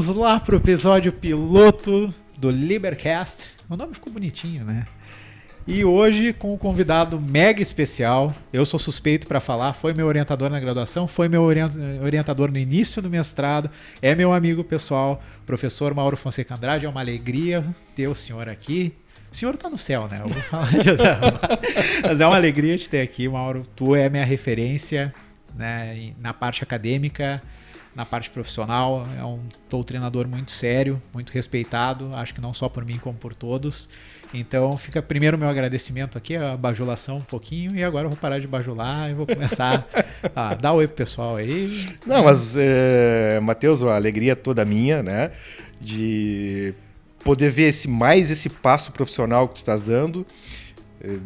Vamos lá pro episódio piloto do Libercast. O nome ficou bonitinho, né? E hoje com um convidado mega especial. Eu sou suspeito para falar, foi meu orientador na graduação, foi meu orientador no início do mestrado, é meu amigo pessoal, professor Mauro Fonseca Andrade. É uma alegria ter o senhor aqui. O senhor está no céu, né? Eu vou falar de Mas é uma alegria te ter aqui, Mauro. Tu é minha referência né, na parte acadêmica na parte profissional. É um doutrinador muito sério, muito respeitado, acho que não só por mim, como por todos. Então fica primeiro meu agradecimento aqui, a bajulação um pouquinho, e agora eu vou parar de bajular e vou começar a dar oi pro pessoal aí. Não, mas, é, Matheus, a alegria toda minha, né? De poder ver esse mais esse passo profissional que tu estás dando. É,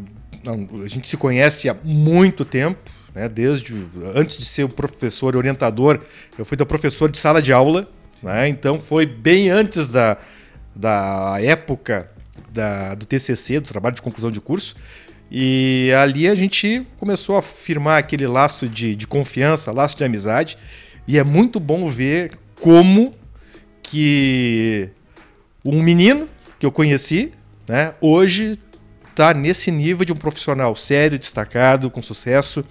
não, a gente se conhece há muito tempo, né? Desde antes de ser o professor orientador, eu fui da professor de sala de aula, né? Então foi bem antes da, da época da, do TCC, do trabalho de conclusão de curso. E ali a gente começou a firmar aquele laço de, de confiança, laço de amizade. E é muito bom ver como que um menino que eu conheci, né, hoje está nesse nível de um profissional sério, destacado, com sucesso.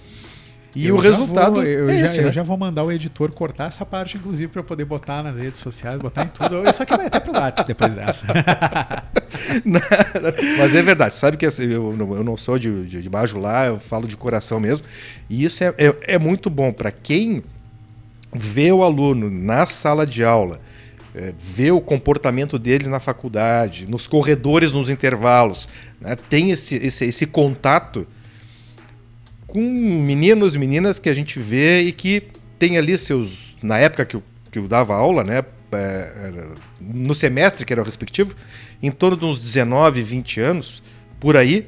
E eu o resultado. Vou, eu, é já, esse, né? eu já vou mandar o editor cortar essa parte, inclusive, para poder botar nas redes sociais, botar em tudo. Isso aqui vai até pro Lattes depois dessa. Mas é verdade, sabe que assim, eu, eu não sou de, de, de baixo lá, eu falo de coração mesmo. E isso é, é, é muito bom para quem vê o aluno na sala de aula. É, vê o comportamento dele na faculdade, nos corredores, nos intervalos, né? tem esse, esse, esse contato com meninos e meninas que a gente vê e que tem ali seus. Na época que eu, que eu dava aula, né? É, no semestre, que era o respectivo, em torno de uns 19, 20 anos, por aí,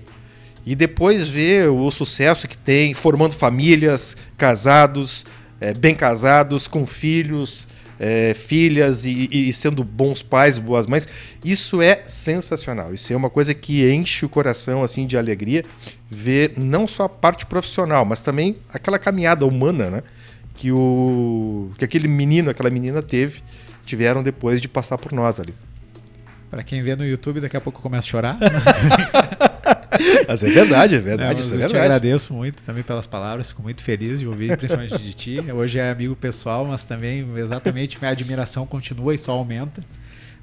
e depois ver o sucesso que tem, formando famílias, casados, é, bem casados, com filhos, é, filhas e, e, sendo bons pais, boas mães. Isso é sensacional. Isso é uma coisa que enche o coração assim de alegria ver não só a parte profissional, mas também aquela caminhada humana, né? Que o que aquele menino, aquela menina teve, tiveram depois de passar por nós ali. Para quem vê no YouTube, daqui a pouco começa a chorar. Mas é verdade, é verdade. Não, é eu verdade. te agradeço muito também pelas palavras, fico muito feliz de ouvir, principalmente de ti. Hoje é amigo pessoal, mas também exatamente minha admiração continua e só aumenta.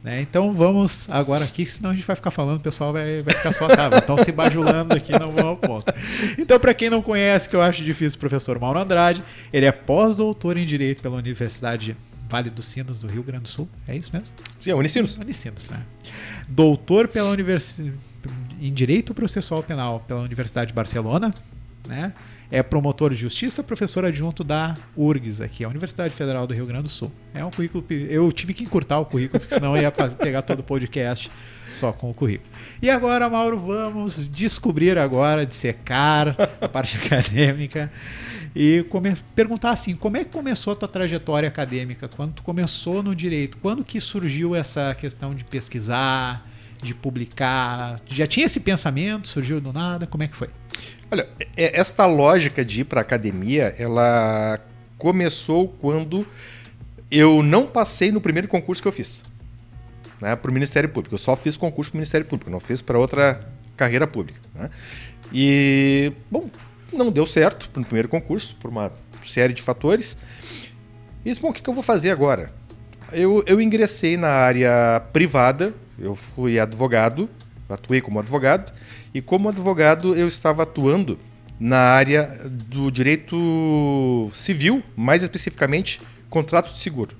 Né? Então vamos agora aqui, senão a gente vai ficar falando, o pessoal vai, vai ficar só acaba. Estão se bajulando aqui, não vão ao ponto. Então, para quem não conhece, que eu acho difícil, o professor Mauro Andrade, ele é pós-doutor em Direito pela Universidade Vale dos Sinos do Rio Grande do Sul. É isso mesmo? Sim, é Unicinos. Unicinos, né? Doutor pela Universidade em Direito Processual Penal pela Universidade de Barcelona, né? É promotor de justiça, professor adjunto da URGS, aqui, a Universidade Federal do Rio Grande do Sul. É um currículo. Eu tive que encurtar o currículo, porque senão ia pegar todo o podcast só com o currículo. E agora, Mauro, vamos descobrir agora, dissecar a parte acadêmica e perguntar assim, como é que começou a tua trajetória acadêmica? Quando tu começou no direito? Quando que surgiu essa questão de pesquisar, de publicar? Já tinha esse pensamento? Surgiu do nada? Como é que foi? Olha, é, esta lógica de ir para academia, ela começou quando eu não passei no primeiro concurso que eu fiz, né, para o Ministério Público. Eu só fiz concurso para o Ministério Público, não fiz para outra carreira pública. Né? E, bom, não deu certo no primeiro concurso, por uma série de fatores. E disse, bom, o que, que eu vou fazer agora? Eu, eu ingressei na área privada, eu fui advogado, atuei como advogado, e como advogado eu estava atuando na área do direito civil, mais especificamente contratos de seguro.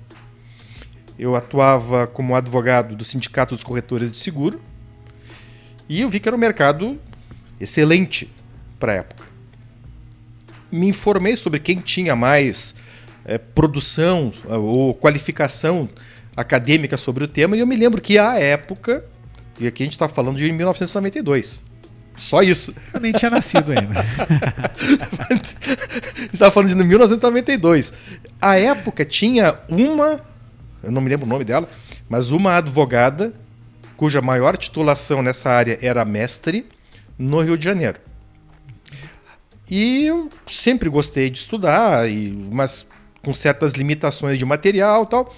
Eu atuava como advogado do Sindicato dos Corretores de Seguro e eu vi que era um mercado excelente para a época me informei sobre quem tinha mais é, produção eh, ou qualificação acadêmica sobre o tema, e eu me lembro que à época, e aqui a gente está falando de 1992. Só isso. Eu nem tinha nascido ainda. estava falando de 1992. A época tinha uma, eu não me lembro o nome dela, mas uma advogada cuja maior titulação nessa área era mestre no Rio de Janeiro. E eu sempre gostei de estudar, e, mas com certas limitações de material tal.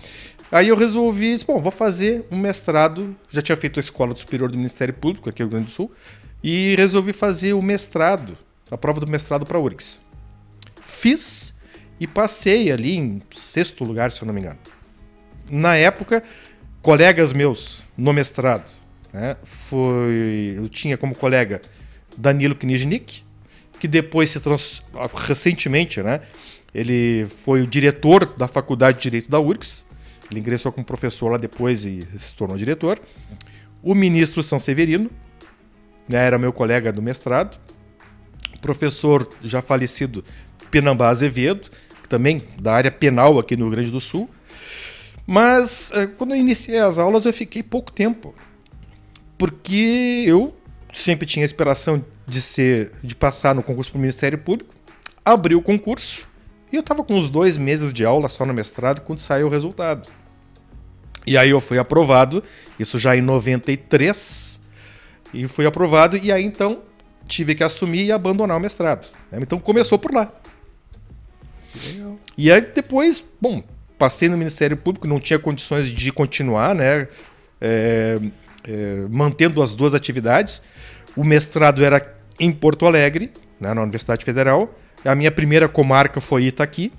Aí eu resolvi, disse, bom, vou fazer um mestrado. Já tinha feito a Escola Superior do Ministério Público, aqui no Rio Grande do Sul, e resolvi fazer o mestrado, a prova do mestrado para a URGS. Fiz e passei ali em sexto lugar, se eu não me engano. Na época, colegas meus no mestrado, né, foi, eu tinha como colega Danilo Kniznik, que depois se trans, recentemente, né, ele foi o diretor da Faculdade de Direito da URGS. Ele ingressou como professor lá depois e se tornou diretor. O ministro São Severino, né, era meu colega do mestrado. O professor já falecido Pinambá Azevedo, também da área penal aqui no Rio Grande do Sul. Mas eh, quando eu iniciei as aulas eu fiquei pouco tempo, porque eu sempre tinha a aspiração de ser, de passar no concurso para o Ministério Público, abri o concurso e eu estava com uns dois meses de aula só no mestrado quando saiu o resultado. E aí eu fui aprovado, isso já em 93, e fui aprovado, e aí então tive que assumir e abandonar o mestrado. Então começou por lá. E aí depois, bom, passei no Ministério Público, não tinha condições de continuar, né? É, é, mantendo as duas atividades. O mestrado era em Porto Alegre, né, na Universidade Federal. A minha primeira comarca foi Itaqui,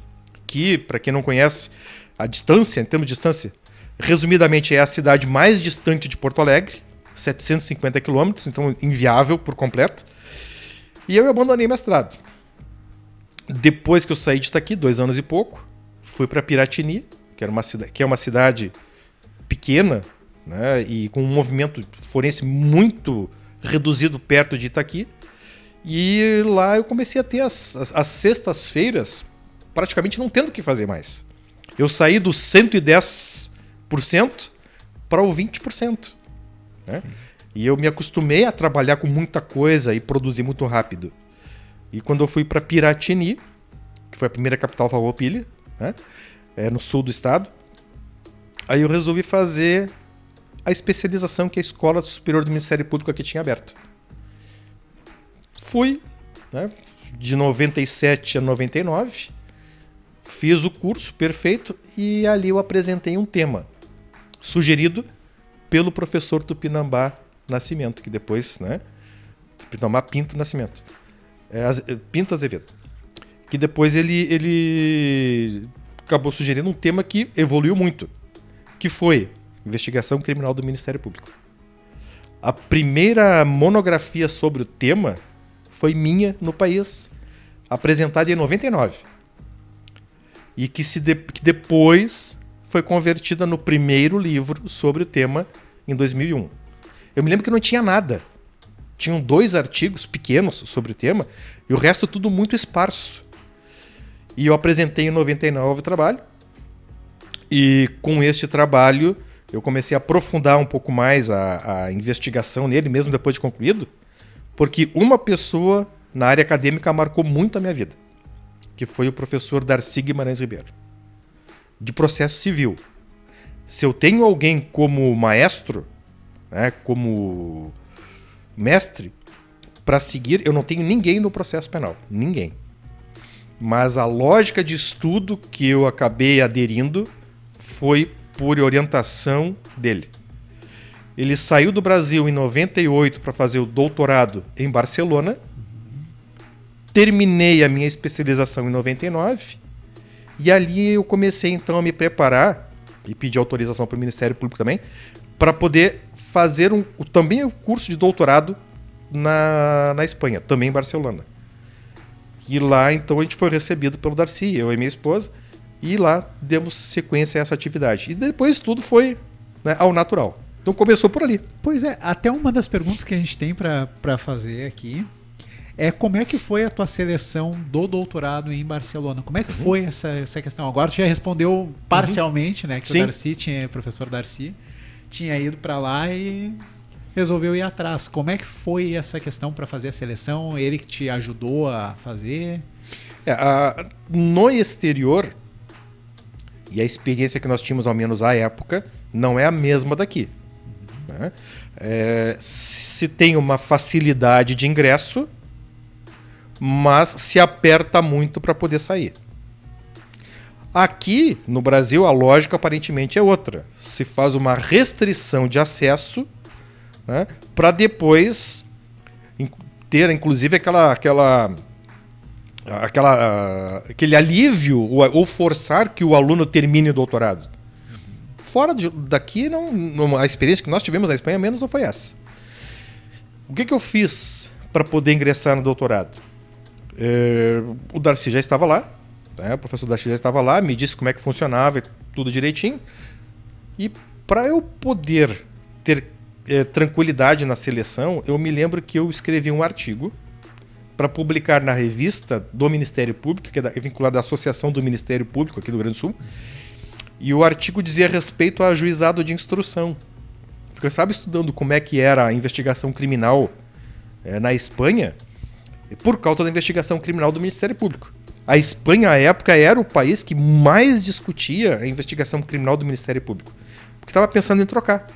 que, para quem não conhece, a distância, em termos de distância, resumidamente é a cidade mais distante de Porto Alegre, 750 quilômetros, então inviável por completo. E eu abandonei mestrado. Depois que eu saí de Itaqui, dois anos e pouco, fui para Piratini, que, era uma que é uma cidade pequena né, e com um movimento forense muito reduzido perto de Itaqui. E lá eu comecei a ter as, as, as sextas-feiras praticamente não tendo o que fazer mais. Eu saí dos 110% para o 20%. Né? E eu me acostumei a trabalhar com muita coisa e produzir muito rápido. E quando eu fui para Piratini, que foi a primeira capital Farroupilha, né? É no sul do estado, aí eu resolvi fazer a especialização que a Escola Superior do Ministério Público aqui tinha aberto. Fui, né, de 97 a 99, fiz o curso perfeito e ali eu apresentei um tema sugerido pelo professor Tupinambá Nascimento, que depois, né, Tupinambá Pinto Nascimento, é, Pinto Azevedo, que depois ele, ele acabou sugerindo um tema que evoluiu muito, que foi Investigação Criminal do Ministério Público. A primeira monografia sobre o tema foi minha no país, apresentada em 99. E que, se de, que depois foi convertida no primeiro livro sobre o tema em 2001. Eu me lembro que não tinha nada. Tinham dois artigos pequenos sobre o tema e o resto tudo muito esparso. E eu apresentei em 99 o trabalho. E com este trabalho eu comecei a aprofundar um pouco mais a, a investigação nele, mesmo depois de concluído, porque uma pessoa na área acadêmica marcou muito a minha vida, que foi o professor Darcy Guimarães Ribeiro, de processo civil. Se eu tenho alguém como maestro, né, como mestre, para seguir, eu não tenho ninguém no processo penal. Ninguém. Mas a lógica de estudo que eu acabei aderindo foi por orientação dele. Ele saiu do Brasil em 98 para fazer o doutorado em Barcelona. Terminei a minha especialização em 99 e ali eu comecei então a me preparar e pedir autorização para o Ministério Público também para poder fazer um, também o um curso de doutorado na, na Espanha, também em Barcelona. E lá então a gente foi recebido pelo Darcy, eu e minha esposa. E lá demos sequência a essa atividade. E depois tudo foi né, ao natural. Então começou por ali. Pois é, até uma das perguntas que a gente tem para fazer aqui é como é que foi a tua seleção do doutorado em Barcelona? Como é que uhum. foi essa, essa questão? Agora tu já respondeu parcialmente, uhum. né? Que Sim. o Darcy tinha, o professor Darcy, tinha ido para lá e resolveu ir atrás. Como é que foi essa questão para fazer a seleção? Ele que te ajudou a fazer? É, a, no exterior, e a experiência que nós tínhamos, ao menos à época, não é a mesma daqui. Né? É, se tem uma facilidade de ingresso, mas se aperta muito para poder sair. Aqui no Brasil a lógica aparentemente é outra. Se faz uma restrição de acesso né, para depois ter, inclusive, aquela, aquela, aquela, aquele alívio ou, forçar que o aluno termine o doutorado. Fora de, daqui, não, a experiência que nós tivemos na Espanha menos não foi essa. O que, que eu fiz para poder ingressar no doutorado? É, o Darcy já estava lá, né? o professor Darcy já estava lá, me disse como é que funcionava, tudo direitinho. E para eu poder ter é, tranquilidade na seleção, eu me lembro que eu escrevi um artigo para publicar na revista do Ministério Público, que é, é vinculada à Associação do Ministério Público aqui do Rio Grande do Sul. E o artigo dizia respeito a juizado de instrução. Porque eu estava estudando como é que era a investigação criminal é, na Espanha por causa da investigação criminal do Ministério Público. A Espanha, à época, era o país que mais discutia a investigação criminal do Ministério Público. Porque estava pensando em trocar.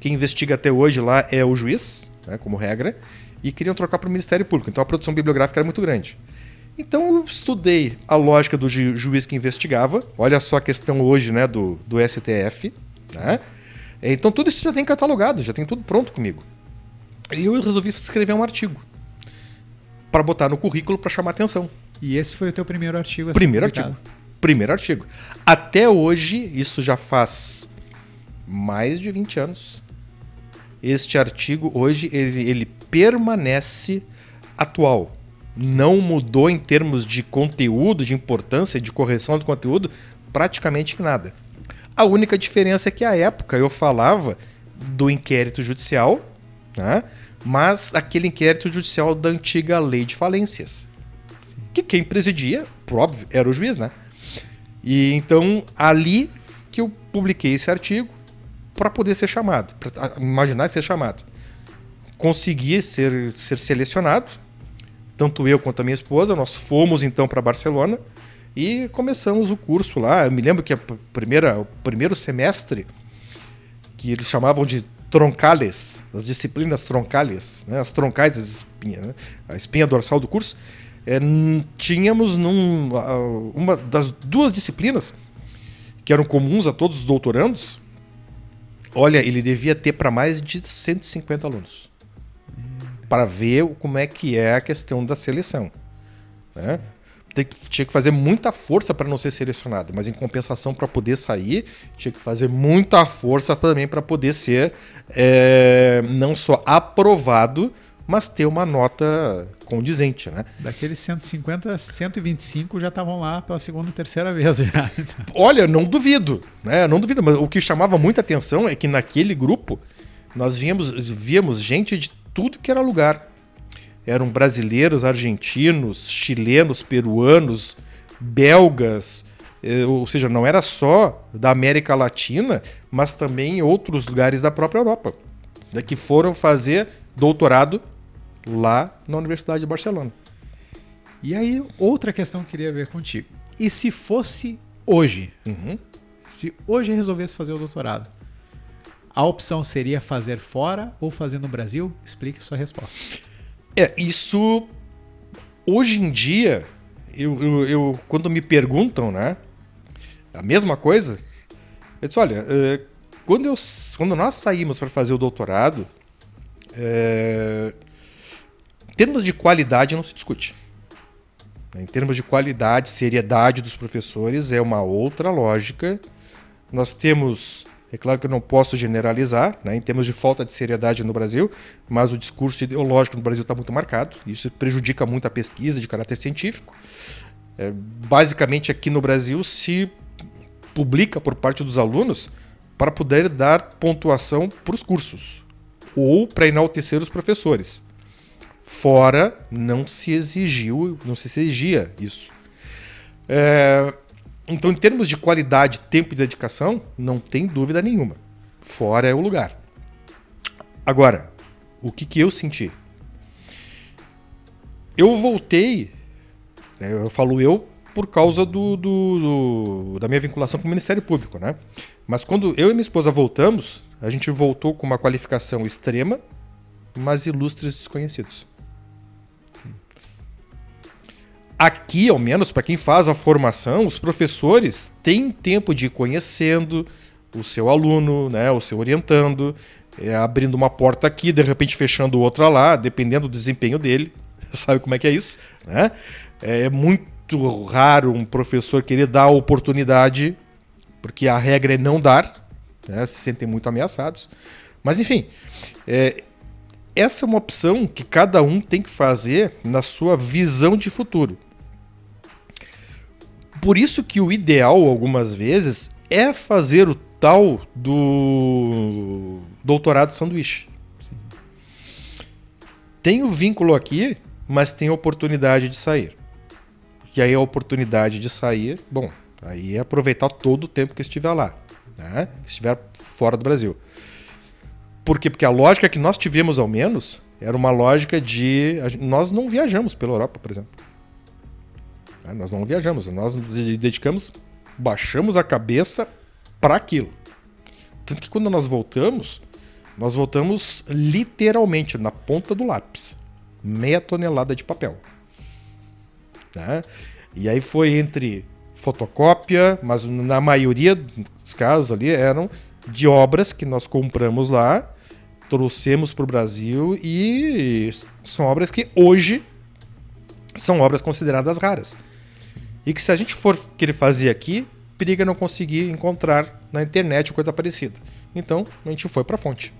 Quem investiga até hoje lá é o juiz, né, como regra, e queriam trocar para o Ministério Público. Então a produção bibliográfica era muito grande. Então eu estudei a lógica do ju juiz que investigava. Olha só a questão hoje né, do, do STF. Né? Então tudo isso já tem catalogado, já tem tudo pronto comigo. E eu resolvi escrever um artigo para botar no currículo para chamar atenção. E esse foi o teu primeiro artigo? primeiro artigo. Primeiro artigo. Até hoje, isso já faz mais de 20 anos este artigo hoje ele, ele permanece atual. Não mudou em termos de conteúdo, de importância, de correção do conteúdo, praticamente nada. A única diferença é que à época eu falava do inquérito judicial, né? mas aquele inquérito judicial da antiga lei de falências. Que quem presidia, por óbvio, era o juiz, né? E então ali que eu publiquei esse artigo, para poder ser chamado, para imaginar ser chamado. Consegui ser, ser selecionado, tanto eu quanto a minha esposa, nós fomos então para Barcelona e começamos o curso lá. Eu me lembro que a primeira, o primeiro semestre, que eles chamavam de troncales, as disciplinas troncales, né, as troncais, as espinhas, né, a espinha dorsal do curso, é, tínhamos num, uma das duas disciplinas que eram comuns a todos os doutorandos, Olha, ele devia ter para mais de 150 alunos. Para ver como é que é a questão da seleção. Né? tinha que fazer muita força para não ser selecionado, mas em compensação para poder sair, tinha que fazer muita força também para poder ser é, não só aprovado, mas ter uma nota condizente, né? Daqueles 150, 125 já estavam lá pela segunda e terceira vez já. Olha, não duvido, né? Não duvido, mas o que chamava muita atenção é que naquele grupo nós víamos, víamos gente de tudo que era lugar. Eram brasileiros, argentinos, chilenos, peruanos, belgas, eh, ou seja, não era só da América Latina, mas também outros lugares da própria Europa, né, que foram fazer doutorado lá na Universidade de Barcelona. E aí, outra questão que eu queria ver contigo. E se fosse hoje? Uhum. Se hoje resolvesse fazer o doutorado, a opção seria fazer fora ou fazer no Brasil? Explique sua resposta. É, isso. Hoje em dia, eu, eu, eu quando me perguntam, né? A mesma coisa, eu disse: olha, é, quando, eu, quando nós saímos para fazer o doutorado, é, em termos de qualidade, não se discute. Em termos de qualidade, seriedade dos professores, é uma outra lógica. Nós temos, é claro que eu não posso generalizar, né, em termos de falta de seriedade no Brasil, mas o discurso ideológico no Brasil está muito marcado. Isso prejudica muito a pesquisa de caráter científico. É, basicamente, aqui no Brasil, se publica por parte dos alunos para poder dar pontuação para os cursos ou para enaltecer os professores. Fora não se exigiu, não se exigia isso. É, então, em termos de qualidade, tempo e dedicação, não tem dúvida nenhuma. Fora é o lugar. Agora, o que, que eu senti? Eu voltei, né, eu falo eu por causa do, do, do, da minha vinculação com o Ministério Público, né? Mas quando eu e minha esposa voltamos, a gente voltou com uma qualificação extrema, mas ilustres desconhecidos. Aqui, ao menos, para quem faz a formação, os professores têm tempo de ir conhecendo o seu aluno, né, o seu orientando, é, abrindo uma porta aqui, de repente fechando outra lá, dependendo do desempenho dele. Sabe como é que é isso? Né? É muito raro um professor querer dar a oportunidade, porque a regra é não dar, né, se sentem muito ameaçados. Mas enfim, é, essa é uma opção que cada um tem que fazer na sua visão de futuro. Por isso que o ideal, algumas vezes, é fazer o tal do doutorado sanduíche. Sim. Tem o vínculo aqui, mas tem a oportunidade de sair. E aí a oportunidade de sair, bom, aí é aproveitar todo o tempo que estiver lá, né? que estiver fora do Brasil. Por quê? Porque a lógica que nós tivemos, ao menos, era uma lógica de. Nós não viajamos pela Europa, por exemplo. Né? Nós não viajamos, nós nos dedicamos, baixamos a cabeça para aquilo. Tanto que quando nós voltamos, nós voltamos literalmente na ponta do lápis. Meia tonelada de papel. Né? E aí foi entre fotocópia, mas na maioria dos casos ali eram de obras que nós compramos lá, trouxemos para o Brasil e são obras que hoje são obras consideradas raras. E que se a gente for querer fazer aqui, periga não conseguir encontrar na internet ou coisa parecida. Então, a gente foi para a fonte.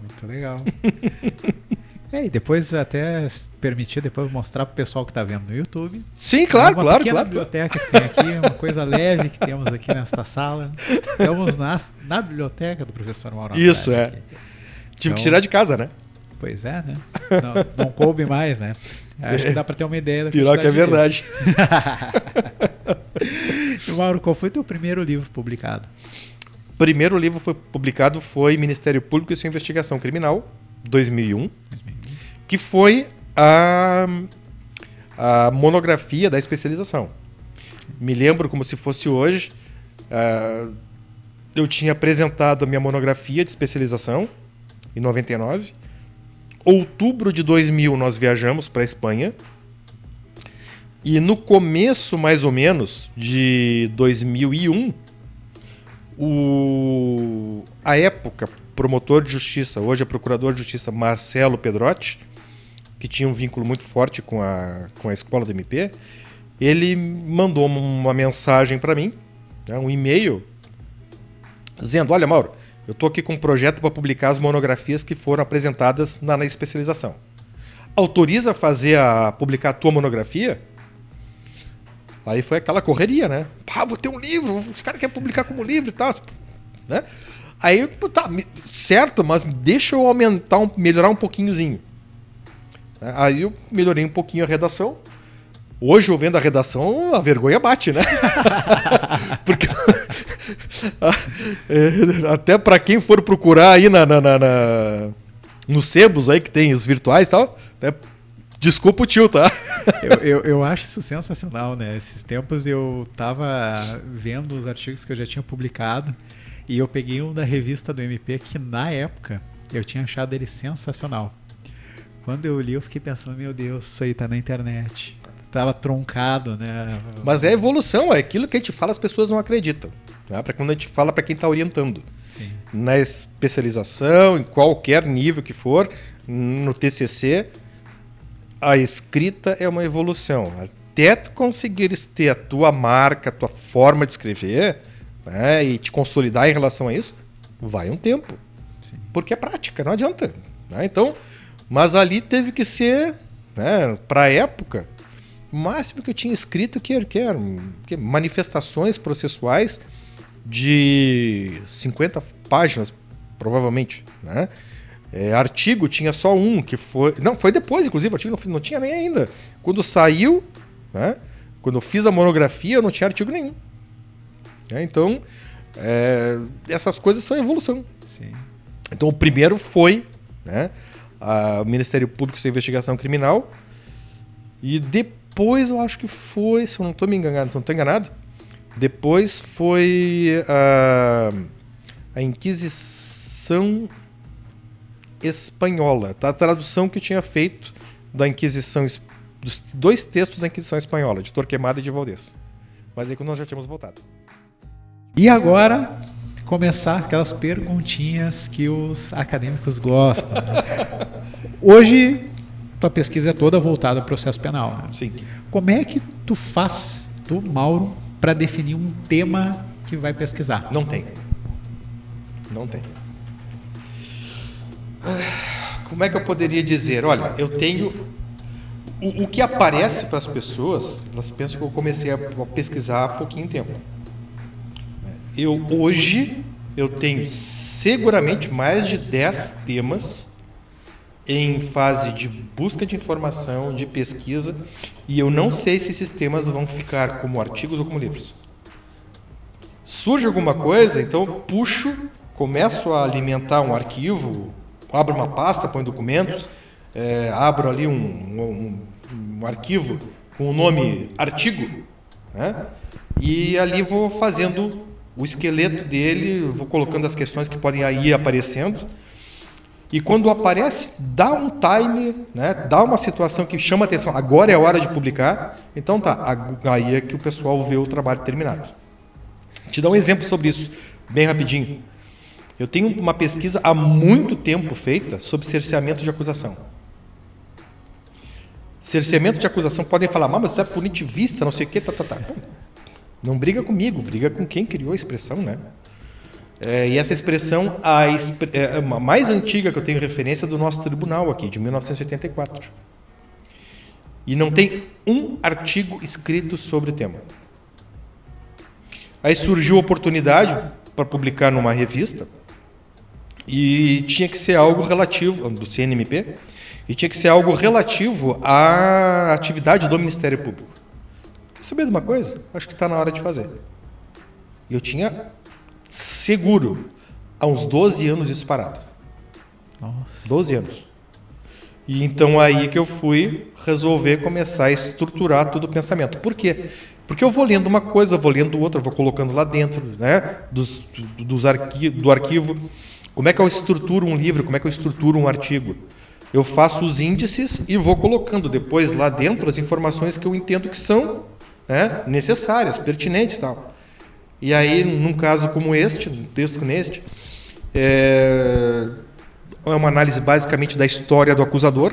Muito legal. é, e depois até permitir depois mostrar para o pessoal que está vendo no YouTube. Sim, claro, uma claro, claro. biblioteca que tem aqui, uma coisa leve que temos aqui nesta sala. Estamos na, na biblioteca do professor Mauro Isso, Andrade é. aqui. Tive Então- que tirar de casa, né? Pois é, né? Não, não coube mais, né? Acho que dá para ter uma ideia da Pior que é verdade. Mauro, qual foi teu primeiro livro publicado? primeiro livro foi publicado foi Ministério Público e sua investigação criminal, 2001, que foi a, a monografia da especialização. Me lembro como se fosse hoje. ah, eu tinha apresentado a minha monografia de especialização em 99. Outubro de 2000 nós viajamos para Espanha. E no começo, mais ou menos, de 2001, o a época promotor de justiça, hoje é procurador de justiça Marcelo Pedrotti, que tinha um vínculo muito forte com a, com a escola do MP, ele mandou uma mensagem para mim, né, um e-mail, dizendo: Olha, Mauro, eu estou aqui com um projeto para publicar as monografias que foram apresentadas na, na especialização. Autoriza a fazer a publicar a tua monografia? Aí foi aquela correria, né? Pá, vou ter um livro, os caras querem publicar como livro e tal. Né? Aí, tá, certo, mas deixa eu aumentar, um, melhorar um pouquinhozinho. Aí eu melhorei um pouquinho a redação. Hoje, eu vendo a redação, a vergonha bate, né? Porque é, até para quem for procurar aí na, na, na, na- nos sebos aí que tem os virtuais e tal, né? desculpa o tio, tá? Eu, eu, eu acho isso sensacional, né? Esses tempos eu tava vendo os artigos que eu já tinha publicado e eu peguei um da revista do MP que na época eu tinha achado ele sensacional. Quando eu li, eu fiquei pensando, meu Deus, isso aí tá na internet. Tava truncado, né? Mas é evolução, é aquilo que a gente fala, as pessoas não acreditam. Né? Para quando a gente fala para quem está orientando. Sim. Na especialização, em qualquer nível que for, no TCC, a escrita é uma evolução. Até tu conseguires ter a tua marca, a tua forma de escrever, né, e te consolidar em relação a isso, vai um tempo. Sim. Porque é prática, não adianta. né? Então, mas ali teve que ser, né, para a época, máximo que eu tinha escrito que, que eram que manifestações processuais de 50 páginas, provavelmente. Né? É, artigo tinha só um, que foi. Não, foi depois, inclusive, o artigo não, não tinha nem ainda. Quando saiu, né? quando eu fiz a monografia, eu não tinha artigo nenhum. É, então, é, essas coisas são evolução. Sim. Então, o primeiro foi né, a- o Ministério Público de Investigação Criminal. E depois, eu acho que foi, se eu não estou me enganado, não estou enganado, depois foi a, a Inquisição Espanhola, tá? a tradução que eu tinha feito da Inquisição dos dois textos da Inquisição Espanhola, de Torquemada e de Valdez. Mas aí quando nós já tínhamos voltado. E agora, começar aquelas perguntinhas que os acadêmicos gostam. né? Hoje, tua pesquisa é toda voltada ao processo penal. né? Sim. Como é que tu faz, tu, Mauro, para definir um tema que vai pesquisar? Não tem. Não tem. Como é que eu poderia dizer? Olha, eu tenho. O, o que aparece para as pessoas, elas pensam que eu comecei a pesquisar há pouquinho tempo. Eu hoje eu tenho seguramente mais de 10 temas em fase de busca de informação, de pesquisa, e eu não sei se esses temas vão ficar como artigos ou como livros. Surge alguma coisa, então eu puxo, começo a alimentar um arquivo, abro uma pasta, põe documentos, é, abro ali um, um, um arquivo com o nome artigo, né? e ali vou fazendo o esqueleto dele, vou colocando as questões que podem ir aparecendo. E quando aparece, dá um time, né? dá uma situação que chama atenção. Agora é a hora de publicar. Então tá, aí é que o pessoal vê o trabalho terminado. Te dar um exemplo sobre isso, bem rapidinho. Eu tenho uma pesquisa há muito tempo feita sobre cerceamento de acusação. Cerceamento de acusação podem falar, "Ah, mas tu é punitivista, não sei o quê, tá, tá, tá. Não briga comigo, briga com quem criou a expressão, né? É, e essa expressão, a, é, a mais antiga que eu tenho referência é do nosso tribunal aqui, de 1984. E não tem um artigo escrito sobre o tema. Aí surgiu a oportunidade para publicar numa revista e tinha que ser algo relativo do CNMP e tinha que ser algo relativo à atividade do Ministério Público. Quer saber de uma coisa? Acho que está na hora de fazer. E eu tinha seguro há uns 12 anos isso parado. Nossa. 12 anos. E então aí que eu fui resolver começar a estruturar todo o pensamento. Por quê? Porque eu vou lendo uma coisa, vou lendo outra, vou colocando lá dentro, né? Dos, dos arqui do arquivo. Como é que eu estruturo um livro? Como é que eu estruturo um artigo? Eu faço os índices e vou colocando depois lá dentro as informações que eu entendo que são né, necessárias, pertinentes e tal. E aí, num caso como este, um texto como este, é, é uma análise basicamente da história do acusador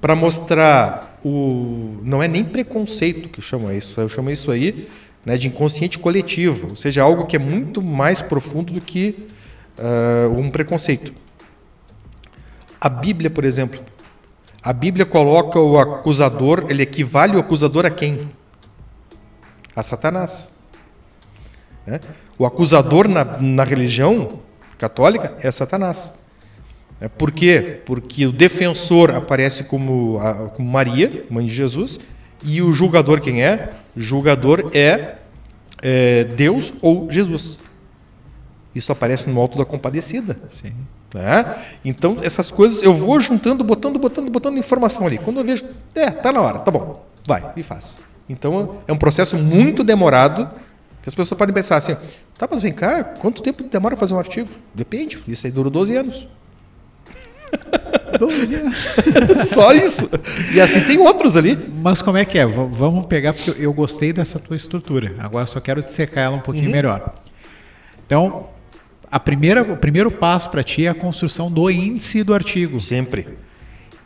para mostrar o não é nem preconceito que eu chamo isso, eu chamo isso aí né, de inconsciente coletivo, ou seja, algo que é muito mais profundo do que ah, um preconceito. A Bíblia, por exemplo, a Bíblia coloca o acusador, ele equivale o acusador a quem? A Satanás. Né? O acusador na, na religião católica é Satanás. É, por quê? Porque o defensor aparece como, como Maria, mãe de Jesus, e o julgador quem é? O julgador é, é Deus ou Jesus. Isso aparece no Alto da Compadecida. Sim. né? Então, essas coisas eu vou juntando, botando, botando, botando informação ali. Quando eu vejo, é, tá na hora, tá bom, vai, e faz. Então, é um processo muito demorado, que as pessoas podem pensar assim, tá, mas vem cá, quanto tempo demora fazer um artigo? Depende, isso aí dura 12 anos. 12 anos. Só isso. E assim tem outros ali. Mas como é que é? V- vamos pegar, porque eu- eu gostei dessa tua estrutura. Agora só quero dissecar ela um pouquinho Uhum. melhor. Então, a primeira, o primeiro passo para ti é a construção do índice do artigo. Sempre.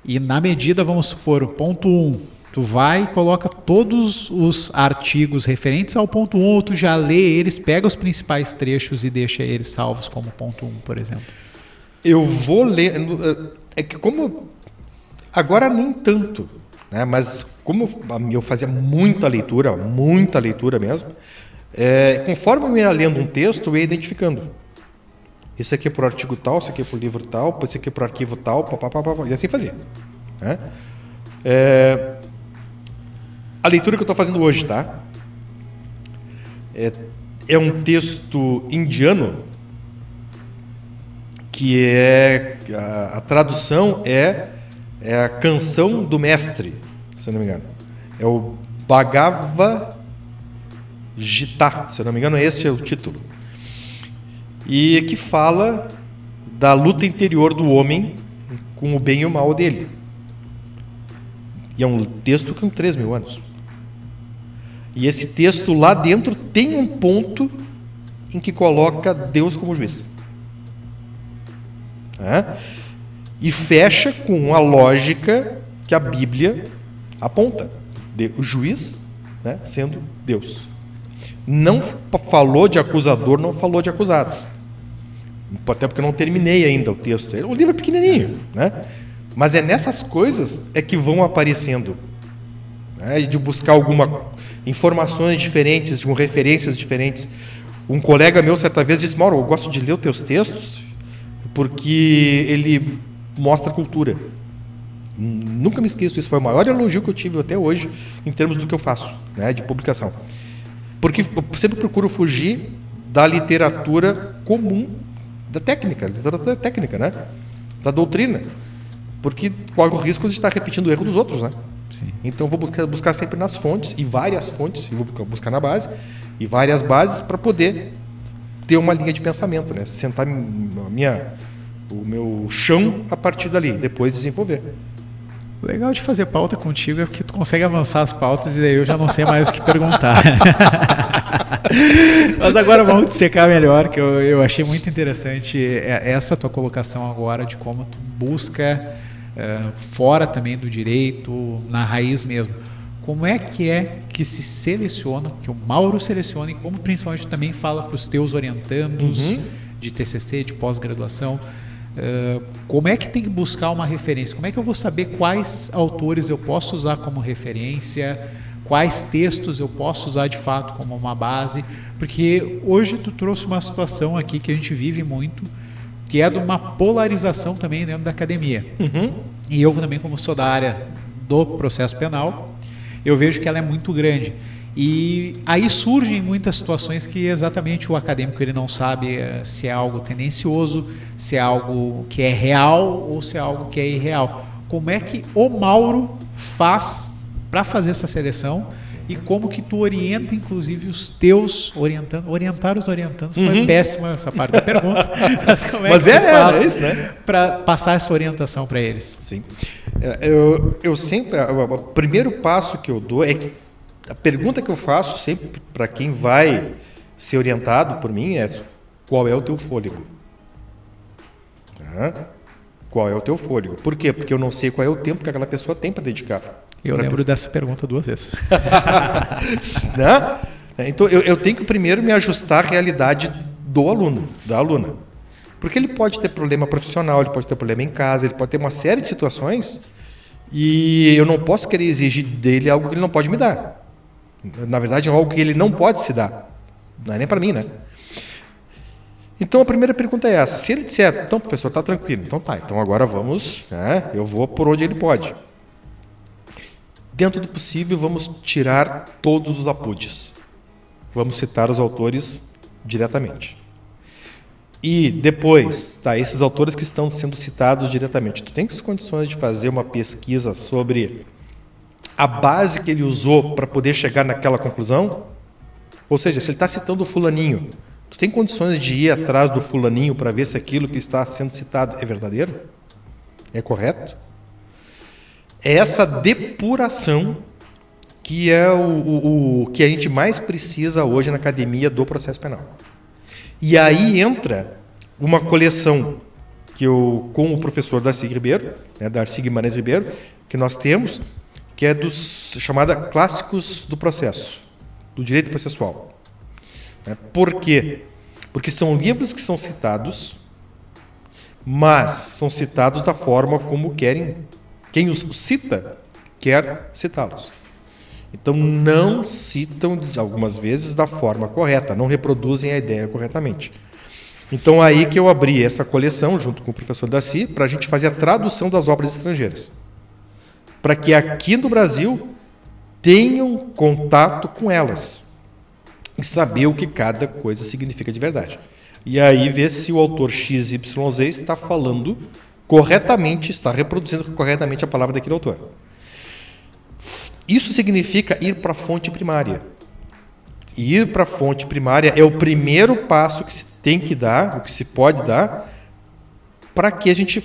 E na medida, vamos supor, o ponto 1, um, tu vai e coloca todos os artigos referentes ao ponto 1, um, tu já lê eles, pega os principais trechos e deixa eles salvos como ponto 1, um, por exemplo. Eu vou ler. É que como. Agora nem tanto. Né? Mas como eu fazia muita leitura, muita leitura mesmo, é, conforme eu ia lendo um texto, eu ia identificando. Isso aqui é para o artigo tal, isso aqui é para o livro tal, isso aqui é para o arquivo tal, pá, pá, pá, pá, pá, e assim fazia. né? É, a leitura que eu estou fazendo hoje, tá? É, é um texto indiano que é a, a tradução é, é a canção do mestre, se não me engano. É o Bhagavad Gita, se não me engano, este é o título. E que fala da luta interior do homem com o bem e o mal dele. E é um texto com 3 mil anos. E esse texto lá dentro tem um ponto em que coloca Deus como juiz. É? E fecha com a lógica que a Bíblia aponta. O juiz né, sendo Deus. Não falou de acusador, não falou de acusado. Até porque eu não terminei ainda o texto. O livro é pequenininho, né? Mas é nessas coisas é que vão aparecendo. Né? De buscar alguma informações diferentes, de referências diferentes. Um colega meu certa vez disse: Mauro, eu gosto de ler os teus textos porque ele mostra cultura. Nunca me esqueço, isso foi o maior elogio que eu tive até hoje em termos do que eu faço, né, de publicação. Porque eu sempre procuro fugir da literatura comum, da técnica, literatura técnica, né? Da doutrina. Porque corre o risco de estar repetindo o erro dos outros, né? Sim. Então eu vou buscar, buscar sempre nas fontes, e várias fontes, e vou buscar na base, e várias bases para poder ter uma linha de pensamento, né? Sentar minha, o meu chão a partir dali, depois desenvolver. O legal de fazer pauta contigo é que tu consegue avançar as pautas e daí eu já não sei mais o que perguntar. Mas agora vamos dissecar melhor, que eu, eu achei muito interessante essa tua colocação agora de como tu busca uh, fora também do direito, na raiz mesmo. Como é que é que se seleciona, que o Mauro seleciona e como principalmente também fala para os teus orientandos uhum. de TCC, de pós-graduação, Uh, como é que tem que buscar uma referência? Como é que eu vou saber quais autores eu posso usar como referência? Quais textos eu posso usar de fato como uma base? Porque hoje tu trouxe uma situação aqui que a gente vive muito, que é de uma polarização também dentro da academia. Uhum. E eu também, como sou da área do processo penal, eu vejo que ela é muito grande. E aí surgem muitas situações que exatamente o acadêmico ele não sabe eh, se é algo tendencioso, se é algo que é real ou se é algo que é irreal. Como é que o Mauro faz para fazer essa seleção e como que tu orienta inclusive os teus orientando, orientar os orientandos uhum. foi péssima essa parte da pergunta, mas é mas é, faz é isso, né? Para passar essa orientação para eles? Sim. É, eu, eu sempre o primeiro passo que eu dou é que a pergunta que eu faço sempre para quem vai ser orientado por mim é: qual é o teu fôlego? Qual é o teu fôlego? Por quê? Porque eu não sei qual é o tempo que aquela pessoa tem para dedicar. Eu lembro pessoa. dessa pergunta duas vezes. né? Então eu, eu tenho que primeiro me ajustar à realidade do aluno, da aluna. Porque ele pode ter problema profissional, ele pode ter problema em casa, ele pode ter uma série de situações e eu não posso querer exigir dele algo que ele não pode me dar. Na verdade, é algo que ele não pode se dar. Não é nem para mim, né? Então a primeira pergunta é essa. Se ele disser, então, professor, está tranquilo, então tá, então agora vamos, né, eu vou por onde ele pode. Dentro do possível, vamos tirar todos os apudes. Vamos citar os autores diretamente. E depois, tá, esses autores que estão sendo citados diretamente, tu tem condições de fazer uma pesquisa sobre a base que ele usou para poder chegar naquela conclusão? Ou seja, se ele está citando o fulaninho, tu tem condições de ir atrás do fulaninho para ver se aquilo que está sendo citado é verdadeiro? É correto? É essa depuração que é o, o, o que a gente mais precisa hoje na academia do processo penal. E aí entra uma coleção que eu, com o professor Darcy Ribeiro, né, Darcy Guimarães Ribeiro, que nós temos, que é dos chamada clássicos do processo, do direito processual. Né? Por quê? Porque são livros que são citados, mas são citados da forma como querem quem os cita quer citá-los. Então não citam algumas vezes da forma correta, não reproduzem a ideia corretamente. Então aí que eu abri essa coleção junto com o professor Daci para a gente fazer a tradução das obras estrangeiras para que aqui no Brasil tenham contato com elas e saber o que cada coisa significa de verdade. E aí ver se o autor XYZ está falando corretamente, está reproduzindo corretamente a palavra daquele autor. Isso significa ir para a fonte primária. Ir para a fonte primária é o primeiro passo que se tem que dar, o que se pode dar, para que a gente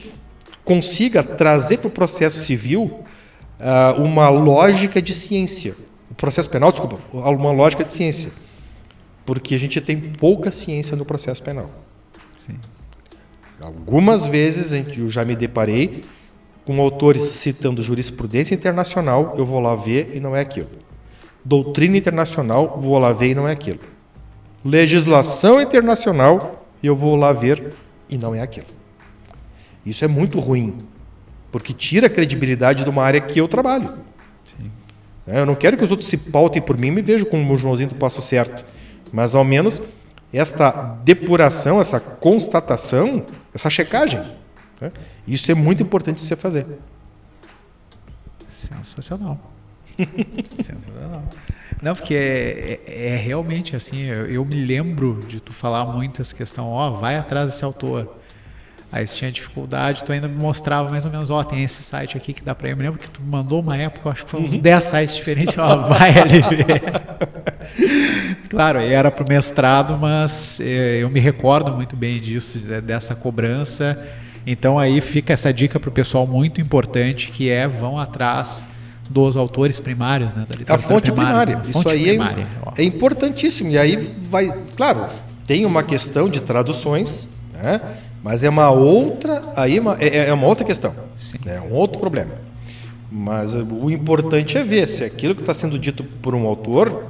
consiga trazer para o processo civil uh, uma lógica de ciência. O processo penal, desculpa, uma lógica de ciência. Porque a gente tem pouca ciência no processo penal. Sim. Algumas vezes eu já me deparei com autores citando jurisprudência internacional, eu vou lá ver e não é aquilo. Doutrina internacional, vou lá ver e não é aquilo. Legislação internacional, eu vou lá ver e não é aquilo. Isso é muito ruim, porque tira a credibilidade de uma área que eu trabalho. Sim. É, eu não quero que os outros se pautem por mim e me vejam como o Joãozinho do Passo Certo, mas ao menos esta depuração, essa constatação, essa checagem. Né? Isso é muito importante você fazer. Sensacional. Sensacional. Não, porque é, é, é realmente assim, eu, eu, me lembro de tu falar muito essa questão, ó, vai atrás desse autor. Aí se tinha dificuldade, tu ainda me mostrava mais ou menos, ó, tem esse site aqui que dá para ir. Eu me lembro que tu mandou uma época, acho que foi uns 10 uhum. sites diferentes, ó, vai ali ver. claro, era para o mestrado, mas é, eu me recordo muito bem disso, dessa cobrança. Então aí fica essa dica para o pessoal muito importante, que é vão atrás dos autores primários, né? Da a fonte primária. primária. Isso aí é primária, é, é, importantíssimo. E aí vai, claro, tem uma questão de traduções, né? Mas é uma outra, aí é, é, é uma outra questão, Sim. é um outro problema. Mas o importante é ver se aquilo que está sendo dito por um autor,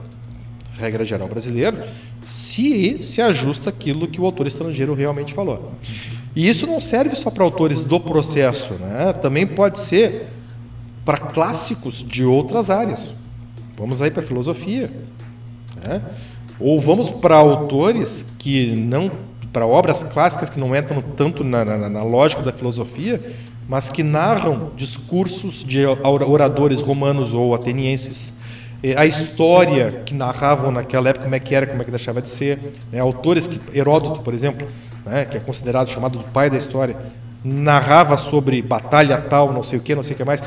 regra geral brasileiro, se se ajusta aquilo que o autor estrangeiro realmente falou. E isso não serve só para autores do processo, né? também pode ser para clássicos de outras áreas. Vamos aí para a filosofia. Né? Ou vamos para autores que não para obras clássicas que não entram tanto na, na, na, lógica da filosofia, mas que narram discursos de oradores romanos ou atenienses. A história que narravam naquela época, como é que era, como é que deixava de ser. Né? Autores, que, Heródoto, por exemplo, né? que é considerado chamado do pai da história, narrava sobre batalha tal, não sei o que, não sei o que mais.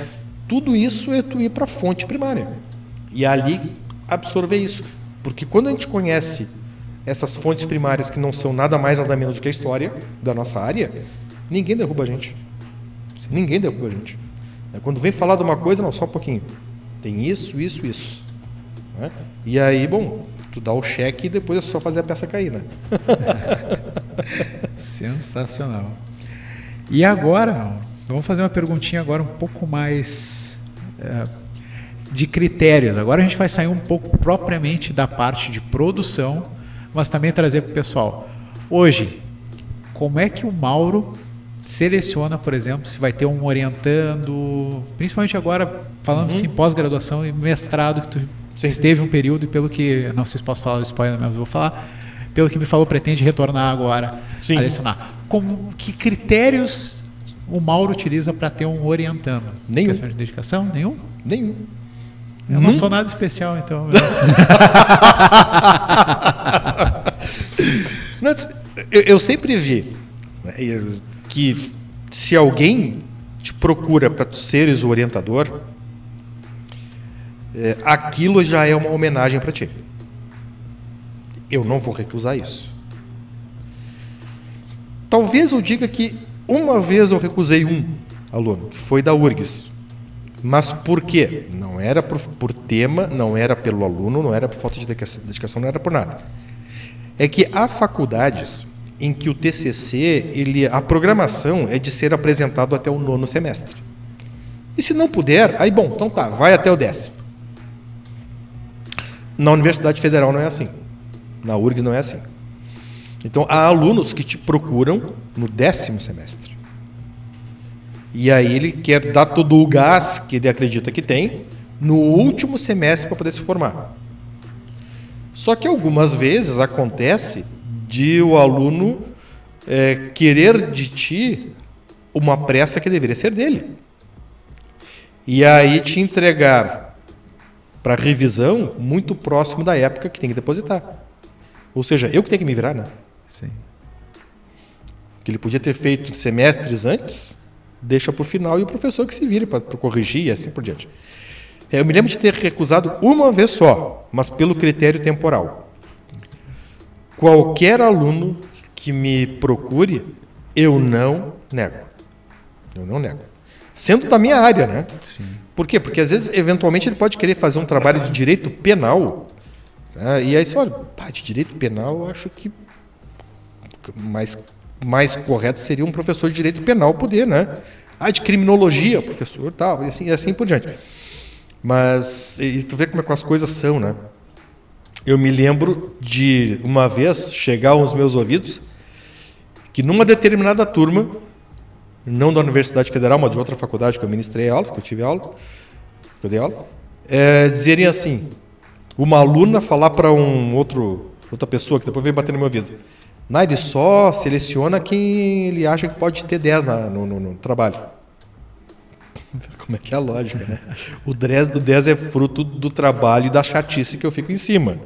Tudo isso é tu ir para a fonte primária. E ali absorver isso. Porque quando a gente conhece essas fontes primárias que não são nada mais nada menos do que a história da nossa área, ninguém derruba a gente. Ninguém derruba a gente. É, quando vem falar de uma coisa, não, só um pouquinho. Tem isso, isso, isso. Né? E aí, bom, tu dá o cheque e depois é só fazer a peça cair, né? Sensacional. E agora, vamos fazer uma perguntinha agora um pouco mais é, de critérios. Agora a gente vai sair um pouco propriamente da parte de produção mas também trazer para o pessoal. Hoje, como é que o Mauro seleciona, por exemplo, se vai ter um orientando, principalmente agora falando uhum. assim, pós-graduação e mestrado que tu Sim. esteve um período e pelo que não sei se posso falar o spoiler, mas vou falar, pelo que me falou pretende retornar agora Sim. a lecionar. Como que critérios o Mauro utiliza para ter um orientando? Nenhum. Questão de dedicação? Nenhum? Nenhum. Eu não sou nada especial, então. eu, eu, sempre vi né, que se alguém te procura para tu seres o orientador, é, aquilo já é uma homenagem para ti. Eu não vou recusar isso. Talvez eu diga que uma vez eu recusei um aluno, que foi da URGS. Mas por quê? Não era por, por, tema, não era pelo aluno, não era por falta de dedicação, não era por nada. É que há faculdades em que o TCC, ele, a programação é de ser apresentado até o nono semestre. E se não puder, aí bom, então tá, vai até o décimo. Na Universidade Federal não é assim. Na URGS não é assim. Então há alunos que te procuram no décimo semestre. E aí ele quer dar todo o gás que ele acredita que tem no último semestre para poder se formar. Só que algumas vezes acontece de o aluno é, querer de ti uma pressa que deveria ser dele. E aí te entregar para revisão muito próximo da época que tem que depositar. Ou seja, eu que tenho que me virar, né? Sim. Que ele podia ter feito semestres antes deixa para o final e o professor que se vire para corrigir e assim por diante. É, eu me lembro de ter recusado uma vez só, mas pelo critério temporal. Qualquer aluno que me procure, eu não nego. Eu não nego. Sendo da minha área, né? Sim. Por quê? Porque às vezes, eventualmente, ele pode querer fazer um trabalho de direito penal. né? E aí você olha, pá, de direito penal, eu acho que mais, mais correto seria um professor de direito penal poder, né? Ah, de criminologia, professor, tal, e assim, e assim por diante. Mas e tu vê como é que as coisas são, né? Eu me lembro de uma vez chegar aos meus ouvidos que numa determinada turma, não da Universidade Federal, mas de outra faculdade que eu ministrei aula, que eu tive aula, que eu dei aula, é, dizerem assim, uma aluna falar para um outro outra pessoa que depois veio bater no meu ouvido. Não, ele só seleciona quem ele acha que pode ter 10 na- no, no- no trabalho. Como é que é a lógica, né? O 10, do 10 é fruto do trabalho e da chatice que eu fico em cima.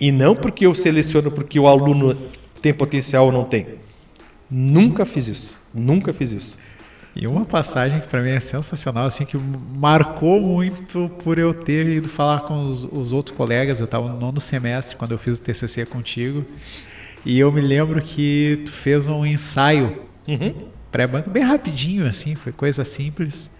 E não porque eu seleciono porque o aluno tem potencial ou não tem. Nunca fiz isso. Nunca fiz isso. E uma passagem que para mim é sensacional, assim, que marcou muito por eu ter ido falar com os, os outros colegas. Eu estava no nono semestre quando eu fiz o TCC contigo. E eu me lembro que tu fez um ensaio pré-banco bem rapidinho, assim, foi coisa simples.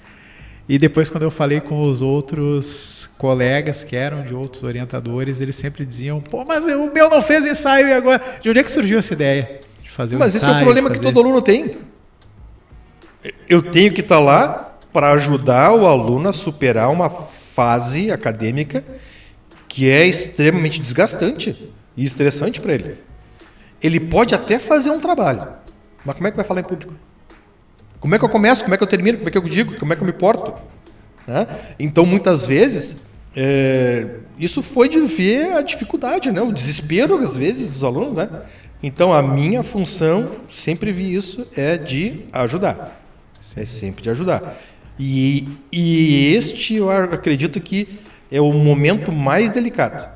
E depois, quando eu falei com os outros colegas que eram de outros orientadores, eles sempre diziam: pô, mas o meu não fez ensaio e agora? De onde é que surgiu essa ideia? De fazer um Mas esse é o ensaio, problema que fazer- todo aluno tem. Eu tenho que estar lá para ajudar o aluno a superar uma fase acadêmica que é extremamente desgastante e estressante para ele. Ele pode até fazer um trabalho, mas como é que vai falar em público? Como é que eu começo? Como é que eu termino? Como é que eu digo? Como é que eu me porto? Né? Então, muitas vezes, é, isso foi de ver a dificuldade, né? o desespero, às vezes, dos alunos. Né? Então, a minha função, sempre vi isso, é de ajudar. É sempre de ajudar. E, e este, eu acredito que é o momento mais delicado.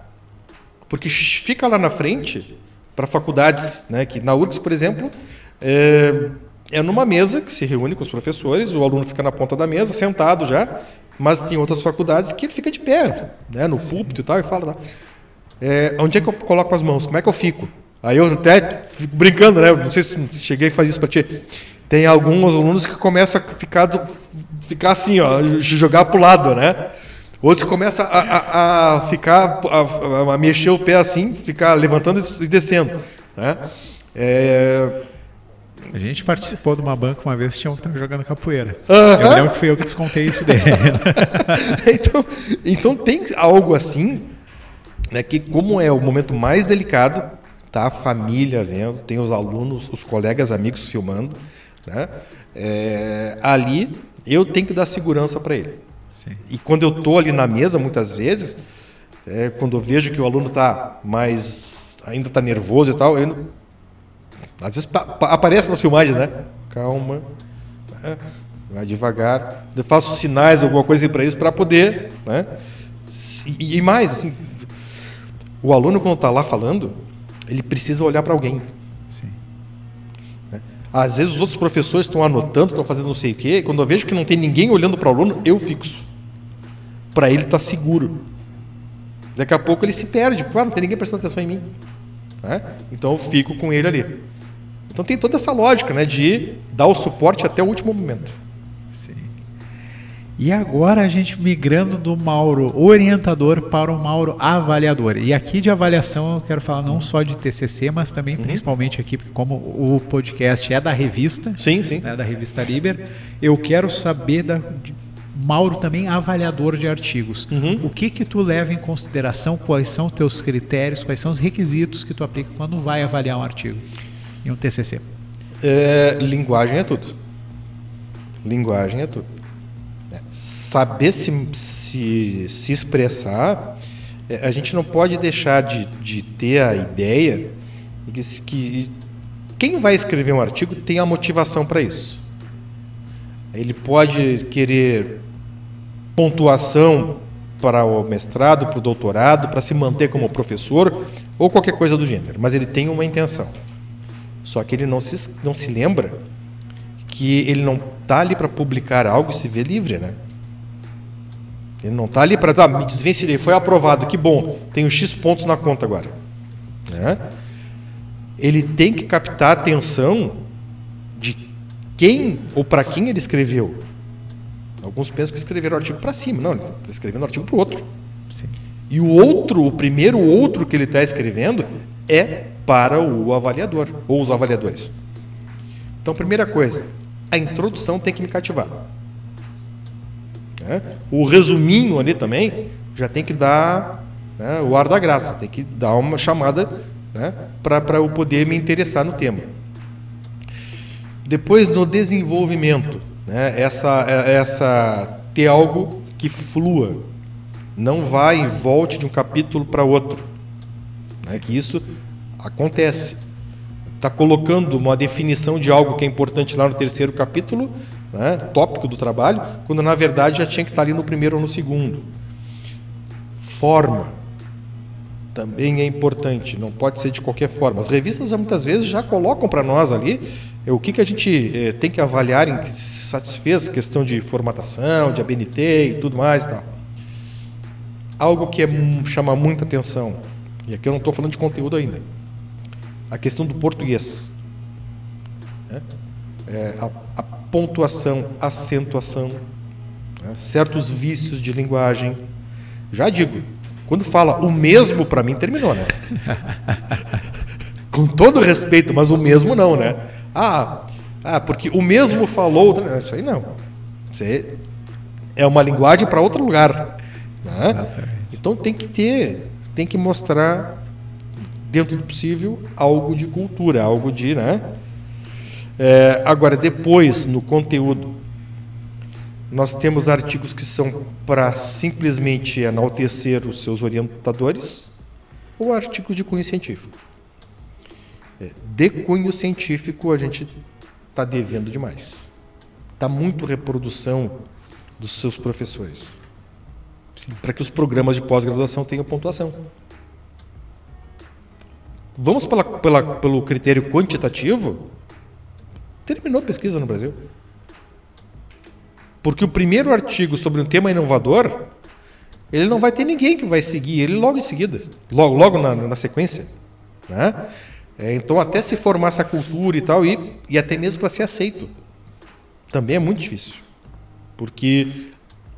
Porque fica lá na frente, para faculdades, né, que na URGS, por exemplo, é, é numa mesa que se reúne com os professores, o aluno fica na ponta da mesa, sentado já, mas tem outras faculdades que ele fica de pé, né, no púlpito e tal, e fala, tá, é, onde é que eu coloco as mãos? Como é que eu fico? Aí eu até fico brincando, né? Não sei se cheguei a fazer isso para ti. Tem alguns alunos que começam a ficar, do, ficar assim, ó, jogar para o lado, né? Outros começam a, a, a ficar, a, a, mexer o pé assim, ficar levantando e descendo, né? É... A gente participou de uma banca uma vez que tinha um que estava jogando capoeira. Aham. Eu me lembro que fui eu que descontei isso dele. então, então tem algo assim, né, que como é o momento mais delicado, tá a família vendo, tem os alunos, os colegas, amigos filmando, né? É, ali eu tenho que dar segurança para ele. Sim. E quando eu tô ali na mesa, muitas vezes, é, quando eu vejo que o aluno tá mais ainda tá nervoso e tal, eu às vezes pa- pa- aparece nas filmagens, né? Calma, né? vai devagar. Eu faço sinais, alguma coisa para isso, para poder, né? E, e mais, assim, o aluno quando está lá falando, ele precisa olhar para alguém. Às vezes os outros professores estão anotando, estão fazendo não sei o quê, quando eu vejo que não tem ninguém olhando para o aluno, eu fixo. Para ele estar seguro. Daqui a pouco ele se perde, porque ah, não tem ninguém prestando atenção em mim. Né? Então eu fico com ele ali. Então tem toda essa lógica né, de dar o suporte até o último momento. E agora a gente migrando do Mauro orientador para o Mauro avaliador. E aqui de avaliação eu quero falar não só de TCC, mas também principalmente aqui, porque como o podcast é da revista, Sim, sim. né, da revista Liber, eu quero saber da de- Mauro também avaliador de artigos. O que que tu leva em consideração? Quais são os teus critérios? Quais são os requisitos que tu aplica quando vai avaliar um artigo em um TCC? É, linguagem é tudo. Linguagem é tudo. Saber se, se, se expressar, é, a gente não pode deixar de, de ter a ideia de que, que quem vai escrever um artigo tem a motivação para isso. Ele pode querer pontuação para o mestrado, para o doutorado, para se manter como professor ou qualquer coisa do gênero, mas ele tem uma intenção. Só que ele não se, não se lembra que ele não está ali para publicar algo e se ver livre, né? Ele não está ali para dizer, ah, me desvencilhei, foi aprovado, que bom, tenho X pontos na conta agora. Né? Ele tem que captar a atenção de quem ou para quem ele escreveu. Alguns pensam que escreveram o artigo para cima. Não, ele está escrevendo o artigo para o outro. Sim. E o outro, o primeiro outro que ele está escrevendo é para o avaliador ou os avaliadores. Então, primeira coisa, a introdução tem que me cativar. Né? O resuminho ali também já tem que dar né, o ar da graça, tem que dar uma chamada né, para eu poder me interessar no tema. Depois, no desenvolvimento, né, essa, é, essa ter algo que flua, não vai e volte de um capítulo para outro. Né, que isso acontece. Está colocando uma definição de algo que é importante lá no terceiro capítulo, né, tópico do trabalho, quando na verdade já tinha que estar ali no primeiro ou no segundo. Forma também é importante, não pode ser de qualquer forma. As revistas muitas vezes já colocam para nós ali é, o que, que a gente é, tem que avaliar em que se satisfez, questão de formatação, de ABNT e tudo mais tal. Algo que é, chama muita atenção, e aqui eu não estou falando de conteúdo ainda, a questão do português. Né? É, a, a, pontuação, acentuação, né? certos vícios de linguagem. Já digo, quando fala o mesmo, para mim terminou, né? Com todo respeito, mas o mesmo não, né? Ah, ah porque o mesmo falou. Isso aí não. Isso aí é uma linguagem para outro lugar. Né? Então tem que ter, tem que mostrar dentro do possível, algo de cultura, algo de. Né? É, agora, depois, no conteúdo, nós temos artigos que são para simplesmente enaltecer os seus orientadores ou artigos de cunho científico. É, de cunho científico, a gente está devendo demais. Está muito reprodução dos seus professores. Para que os programas de pós-graduação tenham pontuação. Vamos pela, pela, pelo critério quantitativo, terminou a pesquisa no Brasil. Porque o primeiro artigo sobre um tema inovador, ele não vai ter ninguém que vai seguir ele logo em seguida, logo, logo na, na sequência. Né? É, então, até se formar essa cultura e tal, e, e até mesmo para ser aceito, também é muito difícil. Porque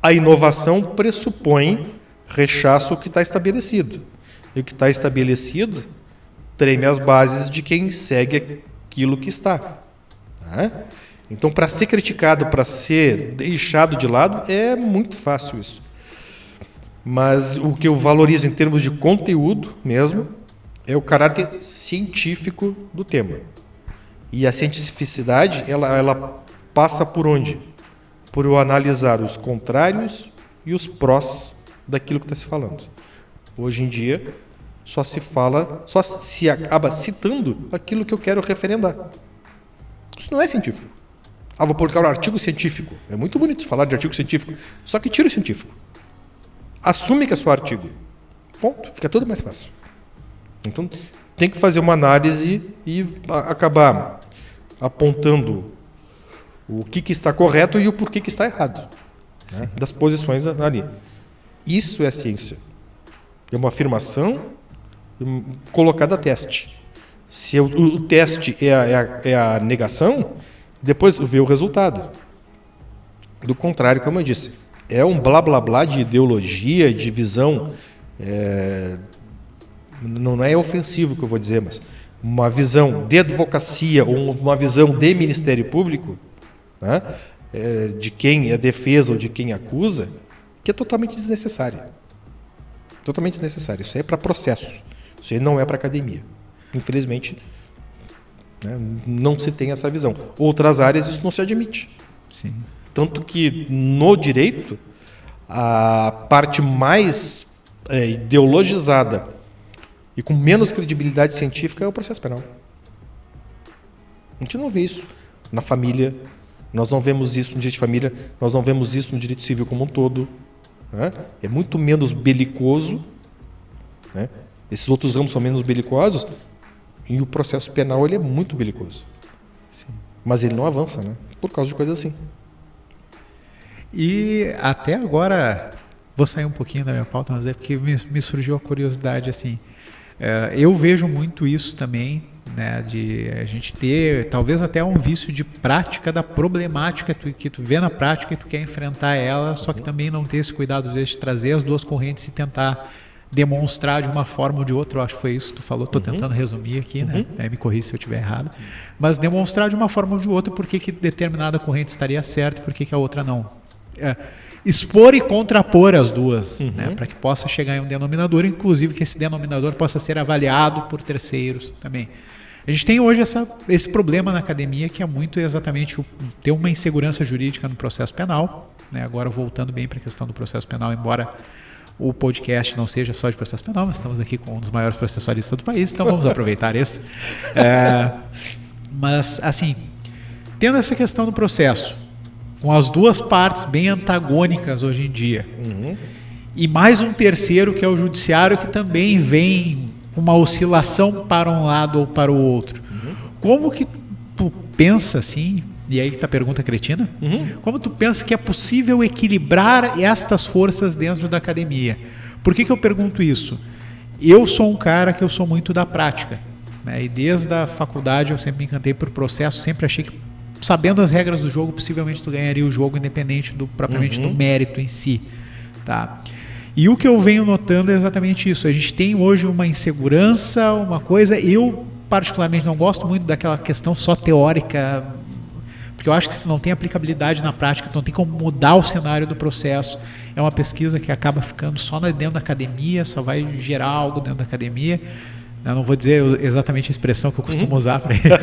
a inovação pressupõe rechaço o que está estabelecido. E o que está estabelecido treme as bases de quem segue aquilo que está. Né? Então, para ser criticado, para ser deixado de lado, é muito fácil isso. Mas o que eu valorizo em termos de conteúdo mesmo é o caráter científico do tema. E a cientificidade, ela, ela passa por onde? Por eu analisar os contrários e os prós daquilo que está se falando. Hoje em dia, só se fala, só se acaba citando aquilo que eu quero referendar. Isso não é científico. Ah, vou publicar um artigo científico. É muito bonito falar de artigo científico. Só que tira o científico. Assume que é só artigo. Ponto. Fica tudo mais fácil. Então, tem que fazer uma análise e acabar apontando o que, que está correto e o porquê que está errado. Né? Das posições ali. Isso é ciência. É uma afirmação colocado a teste. Se o, o teste é a, é, a, é a, negação, depois vê o resultado. Do contrário, como eu disse, é um blá blá blá de ideologia, de visão. É, não é ofensivo que eu vou dizer, mas uma visão de advocacia ou uma visão de Ministério Público, né, é, de quem é defesa ou de quem acusa, que é totalmente desnecessária. Totalmente desnecessária. Isso aí é para processo. Isso aí não é para academia. Infelizmente, né, não se tem essa visão. Outras áreas isso não se admite. Sim. Tanto que no direito, a parte mais é, ideologizada e com menos credibilidade científica é o processo penal. A gente não vê isso na família, nós não vemos isso no direito de família, nós não vemos isso no direito civil como um todo. Né? É muito menos belicoso né? Esses outros ramos são menos belicosos e o processo penal ele é muito belicoso. Sim. Mas ele não avança, né? Por causa de coisas assim. E até agora, vou sair um pouquinho da minha pauta, mas é porque me, me surgiu a curiosidade assim. É, eu vejo muito isso também né, de a gente ter talvez até um vício de prática da problemática que tu, que tu vê na prática e tu quer enfrentar ela, só que também não ter esse cuidado às vezes de trazer as duas correntes e tentar demonstrar de uma forma ou de outra, eu acho que foi isso que tu falou, estou uhum. tentando resumir aqui, né? Uhum. me corri se eu estiver errado, mas demonstrar de uma forma ou de outra por que, determinada corrente estaria certa e por que, que a outra não. É, expor e contrapor as duas, uhum. né, para que possa chegar em um denominador, inclusive que esse denominador possa ser avaliado por terceiros também. A gente tem hoje essa, esse problema na academia que é muito exatamente o, ter uma insegurança jurídica no processo penal. Né, agora voltando bem para a questão do processo penal, embora o podcast não seja só de processo penal, mas estamos aqui com um dos maiores processualistas do país, então vamos aproveitar isso. É, mas, assim, tendo essa questão do processo, com as duas partes bem antagônicas hoje em dia. Uhum. E mais um terceiro, que é o judiciário, que também vem com uma oscilação para um lado ou para o outro. Uhum. Como que tu pensa assim, e aí está a pergunta cretina, uhum. como tu pensa que é possível equilibrar estas forças dentro da academia? Por que, que eu pergunto isso? Eu sou um cara que eu sou muito da prática. Né? E desde a faculdade eu sempre me encantei por processo, sempre achei que sabendo as regras do jogo, possivelmente tu ganharia o jogo independente do propriamente uhum. do mérito em si, tá? E o que eu venho notando é exatamente isso. A gente tem hoje uma insegurança, uma coisa. Eu particularmente não gosto muito daquela questão só teórica, porque eu acho que se não tem aplicabilidade na prática, não tem como mudar o cenário do processo. É uma pesquisa que acaba ficando só dentro da academia, só vai gerar algo dentro da academia. Eu não vou dizer exatamente a expressão que eu costumo uhum. usar para isso.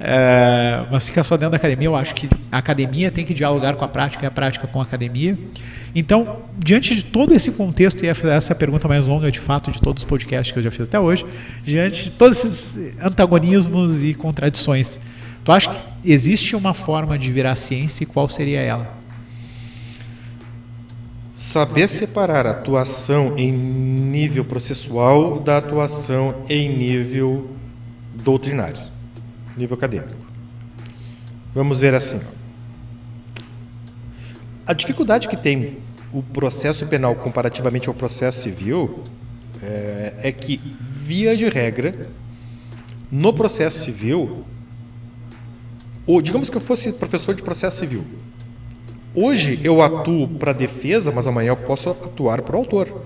é, mas fica só dentro da academia. Eu acho que a academia tem que dialogar com a prática e a prática com a academia. Então, diante de todo esse contexto, e essa é a pergunta mais longa de fato de todos os podcasts que eu já fiz até hoje, diante de todos esses antagonismos e contradições, tu acha que existe uma forma de virar ciência e qual seria ela? Saber separar a atuação em nível processual da atuação em nível doutrinário, nível acadêmico. Vamos ver assim. A dificuldade que tem o processo penal comparativamente ao processo civil é, é que, via de regra, no processo civil, ou digamos que eu fosse professor de processo civil, Hoje eu atuo para a defesa, mas amanhã eu posso atuar para o autor.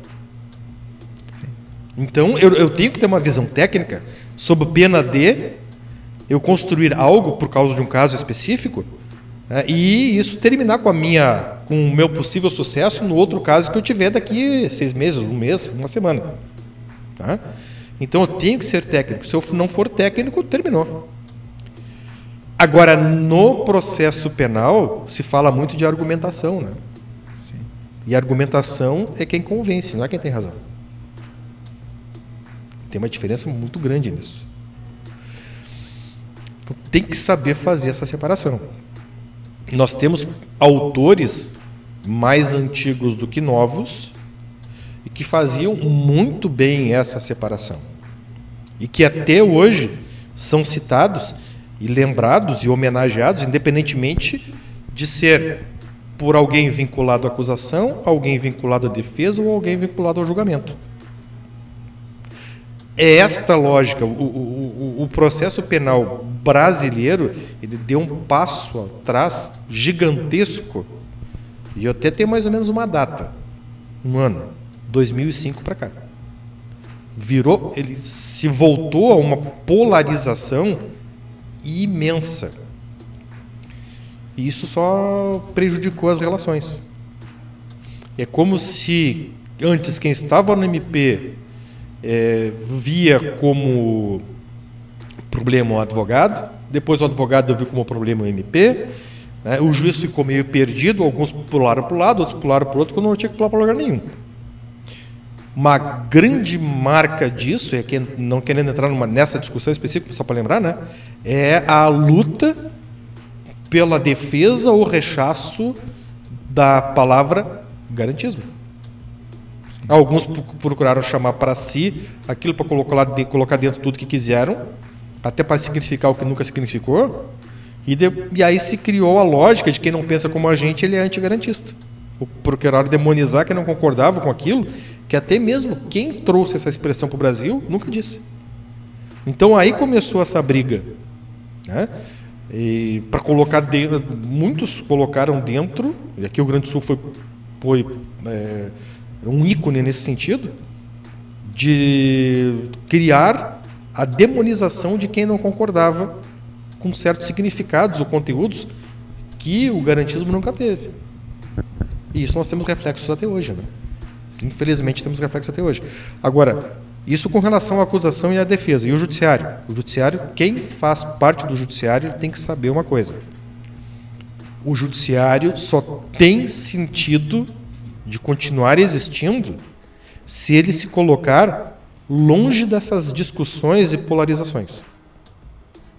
Então eu, eu, tenho que ter uma visão técnica sob pena de eu construir algo por causa de um caso específico né, e isso terminar com a minha com o meu possível sucesso no outro caso que eu tiver daqui seis meses, um mês, uma semana. Tá? Então eu tenho que ser técnico. Se eu não for técnico, terminou. Agora, no processo penal, se fala muito de argumentação, né? Sim. E argumentação é quem convence, não é quem tem razão. Tem uma diferença muito grande nisso. Então, tem que saber fazer essa separação. Nós temos autores mais antigos do que novos e que faziam muito bem essa separação. E que até hoje são citados e lembrados e homenageados, independentemente de ser por alguém vinculado à acusação, alguém vinculado à defesa ou alguém vinculado ao julgamento. É esta lógica. O, o, o, processo penal brasileiro ele deu um passo atrás gigantesco. E até tenho mais ou menos uma data, um ano, 2005 para cá. Virou, ele se voltou a uma polarização imensa. E isso só prejudicou as relações. É como se antes quem estava no MP é, via como problema o advogado, depois o advogado viu como problema o MP, né? o juiz ficou meio perdido, alguns pularam para o lado, outros pularam para o outro, quando não tinha que pular para lugar nenhum. Uma grande marca disso, é que não querendo entrar numa, nessa discussão específica, só para lembrar, né, é a luta pela defesa ou rechaço da palavra garantismo. Alguns procuraram chamar para si aquilo para colocar, colocar dentro tudo que quiseram, até para significar o que nunca significou, e, de, e aí se criou a lógica de quem não pensa como a gente, ele é antigarantista. Procuraram demonizar quem não concordava com aquilo que até mesmo quem trouxe essa expressão para o Brasil nunca disse. Então aí começou essa briga. Né? Para colocar dentro, muitos colocaram dentro, e aqui o Grande Sul foi, foi é, um ícone nesse sentido, de criar a demonização de quem não concordava com certos significados ou conteúdos que o garantismo nunca teve. E isso nós temos reflexos até hoje. Né? Infelizmente temos reflexos até hoje. Agora, isso com relação à acusação e à defesa. E o judiciário? O judiciário, quem faz parte do judiciário tem que saber uma coisa. O judiciário só tem sentido de continuar existindo se ele se colocar longe dessas discussões e polarizações.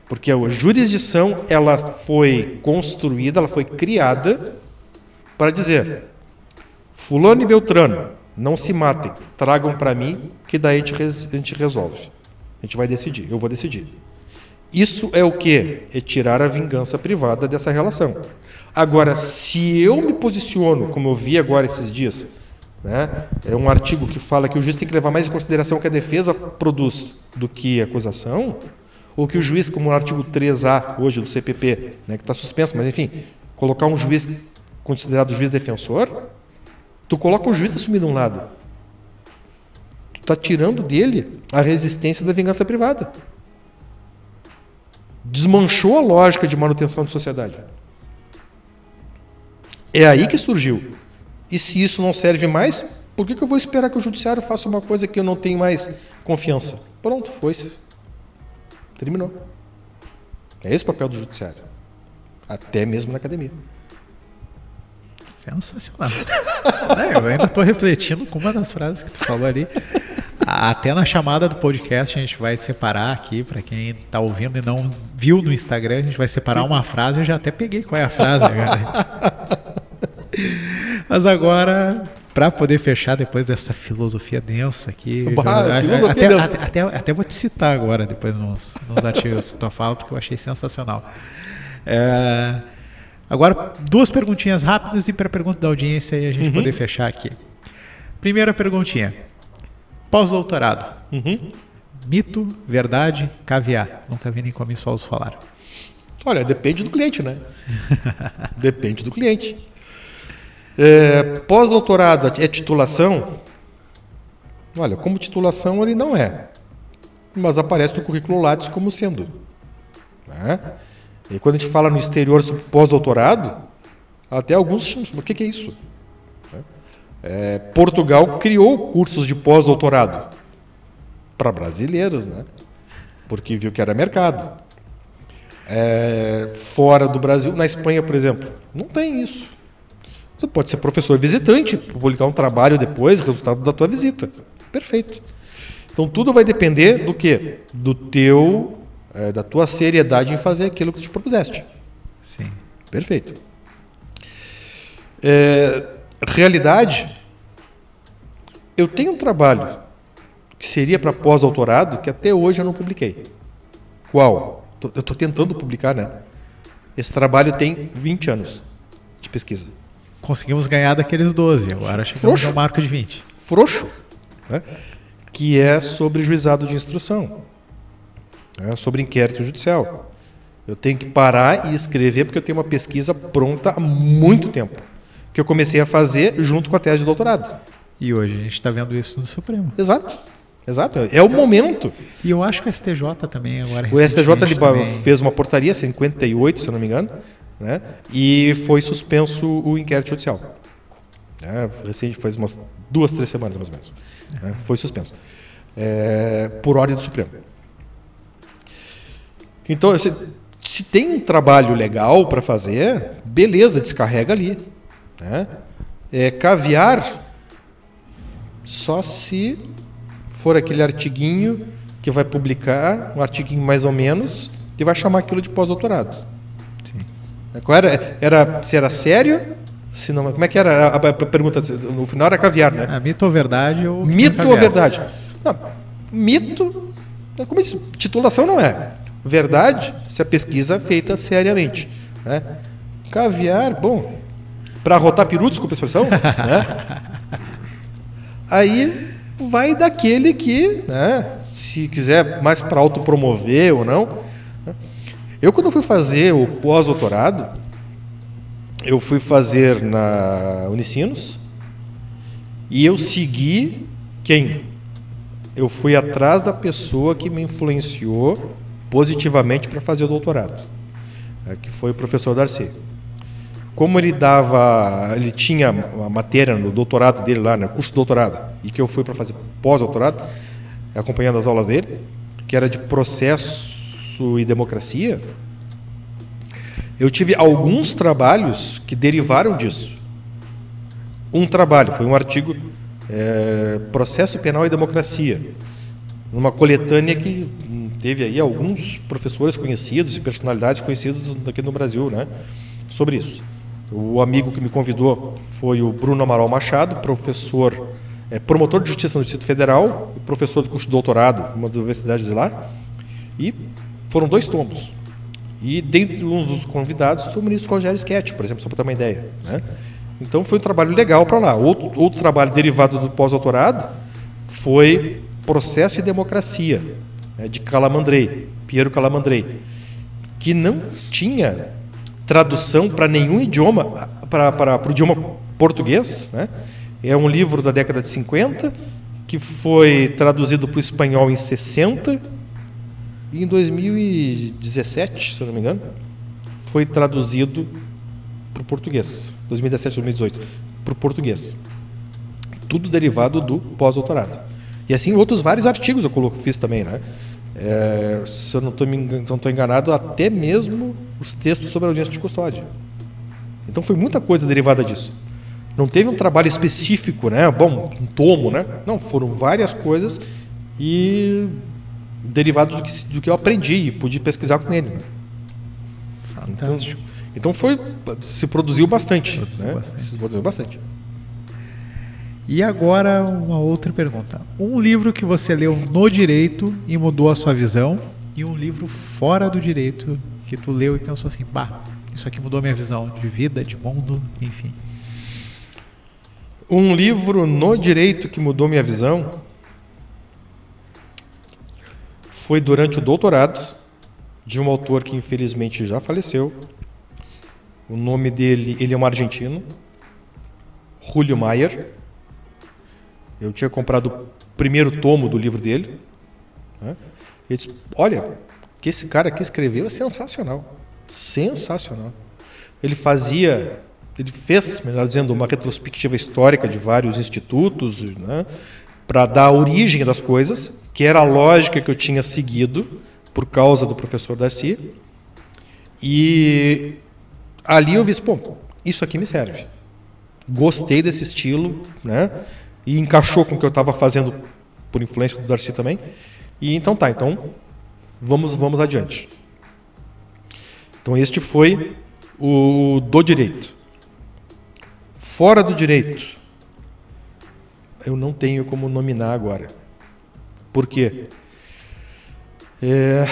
Porque a jurisdição ela foi construída, ela foi criada para dizer: fulano e beltrano, não se matem, tragam para mim, que daí a gente, a gente resolve. A gente vai decidir, eu vou decidir. Isso é o que? É tirar a vingança privada dessa relação. Agora, se eu me posiciono, como eu vi agora esses dias, né, é um artigo que fala que o juiz tem que levar mais em consideração o que a defesa produz do que a acusação, ou que o juiz, como no artigo 3A hoje do CPP, né, que está suspenso, mas enfim, colocar um juiz considerado juiz defensor, Tu coloca o juiz assumindo um lado. Tu está tirando dele a resistência da vingança privada. Desmanchou a lógica de manutenção de sociedade. É aí que surgiu. E se isso não serve mais, por que, que eu vou esperar que o judiciário faça uma coisa que eu não tenho mais confiança? Pronto, foi-se. Terminou. É esse o papel do judiciário. Até mesmo na academia. Sensacional. é, eu ainda estou refletindo com uma das frases que tu falou ali. Até na chamada do podcast a gente vai separar aqui, para quem está ouvindo e não viu no Instagram, a gente vai separar Sim. uma frase. Eu já até peguei qual é a frase. Mas agora, para poder fechar depois dessa filosofia densa aqui, bah, já, filosofia até, densa. Até, até, até, vou te citar agora, depois nos, nos artigos que tu fala, porque eu achei sensacional. É, Agora, duas perguntinhas rápidas e para a pergunta da audiência e a gente uhum. poder fechar aqui. Primeira perguntinha. Pós-doutorado. Uhum. Mito, verdade, caviar. Nunca vi nem comi só os falar. Olha, depende do cliente, né? depende do cliente. É, Pós-doutorado é titulação? Olha, como titulação ele não é. Mas aparece no currículo Lattes como sendo. Né? E quando a gente fala no exterior sobre pós-doutorado, até alguns chamam, o que, é isso? É, Portugal criou cursos de pós-doutorado para brasileiros, né? porque viu que era mercado. É, fora do Brasil, na Espanha, por exemplo, não tem isso. Você pode ser professor visitante, publicar um trabalho depois, resultado da tua visita. Perfeito. Então tudo vai depender do que? Do teu é, da tua seriedade em fazer aquilo que te propuseste. Sim. Perfeito. É, realidade, eu tenho um trabalho que seria para pós-doutorado que até hoje eu não publiquei. Qual? Eu estou tentando publicar, né? Esse trabalho tem 20 anos de pesquisa. Conseguimos ganhar daqueles 12, agora chegamos Frouxo. ao marco de 20. Frouxo. Né? Que é sobre juizado de instrução né, sobre inquérito judicial. Eu tenho que parar e escrever porque eu tenho uma pesquisa pronta há muito tempo, que eu comecei a fazer junto com a tese de doutorado. E hoje a gente está vendo isso no Supremo. Exato. Exato, é o momento. E eu acho que o STJ também agora O STJ também... fez uma portaria 58, se eu não me engano, né? E foi suspenso o inquérito judicial. É, recente, faz umas duas, três semanas mais ou menos. Né? Foi suspenso. É, por ordem do Supremo. Então, se, se tem um trabalho legal para fazer, beleza, descarrega ali. Né? É, caviar, só se for aquele artiguinho que vai publicar, um artiguinho mais ou menos, e vai chamar aquilo de pós-doutorado. É, qual era, era? Se era sério? Se não, como é que era a, pergunta? No final era caviar, né? É, mito ou verdade? Ou mito ou verdade? Não, mito, como eu disse, titulação não é. Verdade se a pesquisa é feita seriamente. Né? Caviar, bom, para rotar peru, desculpa a expressão, né? aí vai daquele que, né, se quiser mais para autopromover ou não. né? Eu, quando fui fazer o pós-doutorado, eu fui fazer na Unicinos e eu segui quem? Eu fui atrás da pessoa que me influenciou positivamente para fazer o doutorado, né, que foi o professor Darcy. Como ele dava, ele tinha a matéria no doutorado dele lá, no curso de doutorado, e que eu fui para fazer pós-doutorado, acompanhando as aulas dele, que era de processo e democracia, eu tive alguns trabalhos que derivaram disso. Um trabalho, foi um artigo, é, Processo Penal e Democracia, numa coletânea que teve aí alguns professores conhecidos e personalidades conhecidas aqui no Brasil, né, sobre isso. O amigo que me convidou foi o Bruno Amaral Machado, professor, é, promotor de justiça no Distrito Federal professor do curso de doutorado, uma das universidades de lá. E foram dois tomos. E dentre uns dos convidados foi o ministro Rogério Schetti, por exemplo, só para ter uma ideia. Né? Então foi um trabalho legal para lá. Outro, outro trabalho derivado do pós-doutorado foi Processo e Democracia, né, de Calamandrei, Piero Calamandrei, que não tinha tradução para nenhum idioma, para o idioma português. Né? É um livro da década de 50, que foi traduzido para o espanhol em 60 e em 2017, se não me engano, foi traduzido para o português. 2017, 2018, para o português. Tudo derivado do pós-doutorado. E assim outros vários artigos eu coloco, fiz também, né? É, se eu não estou enganado, até mesmo os textos sobre a audiência de custódia. Então foi muita coisa derivada disso. Não teve um trabalho específico, né? Bom, um tomo, né? Não, foram várias coisas e derivados do que, do que eu aprendi e pude pesquisar com ele. Né? Então, então foi se produziu bastante, produziu né? bastante. Se produziu bastante. E agora uma outra pergunta. Um livro que você leu no direito e mudou a sua visão e um livro fora do direito que tu leu e pensou assim, bah, isso aqui mudou a minha visão de vida, de mundo, enfim. Um livro no direito que mudou minha visão foi durante o doutorado de um autor que infelizmente já faleceu. O nome dele, ele é um argentino, Julio Mayer. Eu tinha comprado o primeiro tomo do livro dele. Né? Ele disse: Olha, que esse cara aqui escreveu é sensacional. Sensacional. Ele fazia, ele fez, melhor dizendo, uma retrospectiva histórica de vários institutos, né? para dar origem das coisas, que era a lógica que eu tinha seguido por causa do professor Darcy. E ali eu vi, pô, isso aqui me serve. Gostei desse estilo, né? E encaixou com o que eu estava fazendo por influência do Darcy também. E então tá, então vamos vamos adiante. Então este foi o do direito. Fora do direito, eu não tenho como nominar agora. Por quê? É...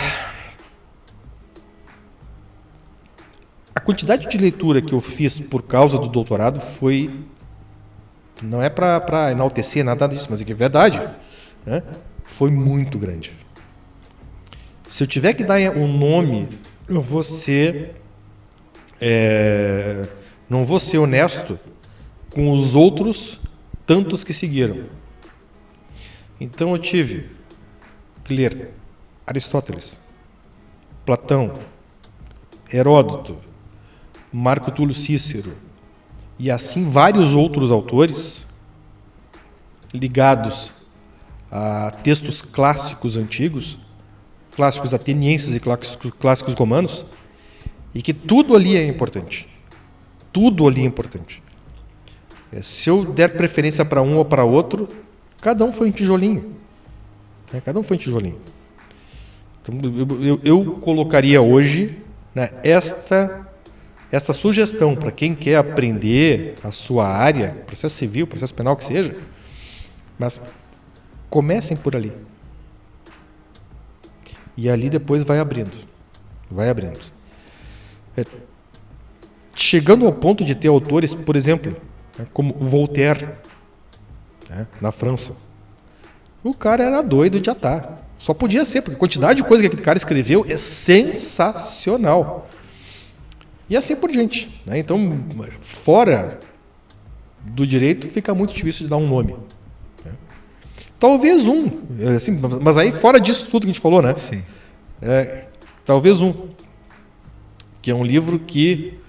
A quantidade de leitura que eu fiz por causa do doutorado foi. Não é para enaltecer nada disso, mas é que é verdade. Né? Foi muito grande. Se eu tiver que dar um nome, eu vou ser. É, não vou ser honesto com os outros tantos que seguiram. Então eu tive que ler Aristóteles, Platão, Heródoto, Marco Túlio Cícero e assim vários outros autores ligados a textos clássicos antigos, clássicos atenienses e clássicos, clássicos romanos, e que tudo ali é importante. Tudo ali é importante. É, se eu der preferência para um ou para outro, cada um foi um tijolinho. É, cada um foi um tijolinho. Então, eu, eu, eu colocaria hoje né, esta, esta sugestão para quem quer aprender a sua área, processo civil, processo penal que seja, mas comecem por ali. E ali depois vai abrindo. Vai abrindo. É, chegando ao ponto de ter autores, por exemplo, né, como Voltaire, né, na França. O cara era doido de atar. Só podia ser, porque a quantidade de coisa que aquele cara escreveu é sensacional. E assim por diante. Né? Então, fora do direito, fica muito difícil de dar um nome. Né? Talvez um, assim, mas aí fora disso tudo que a gente falou, né? Sim. É, talvez um, que é um livro que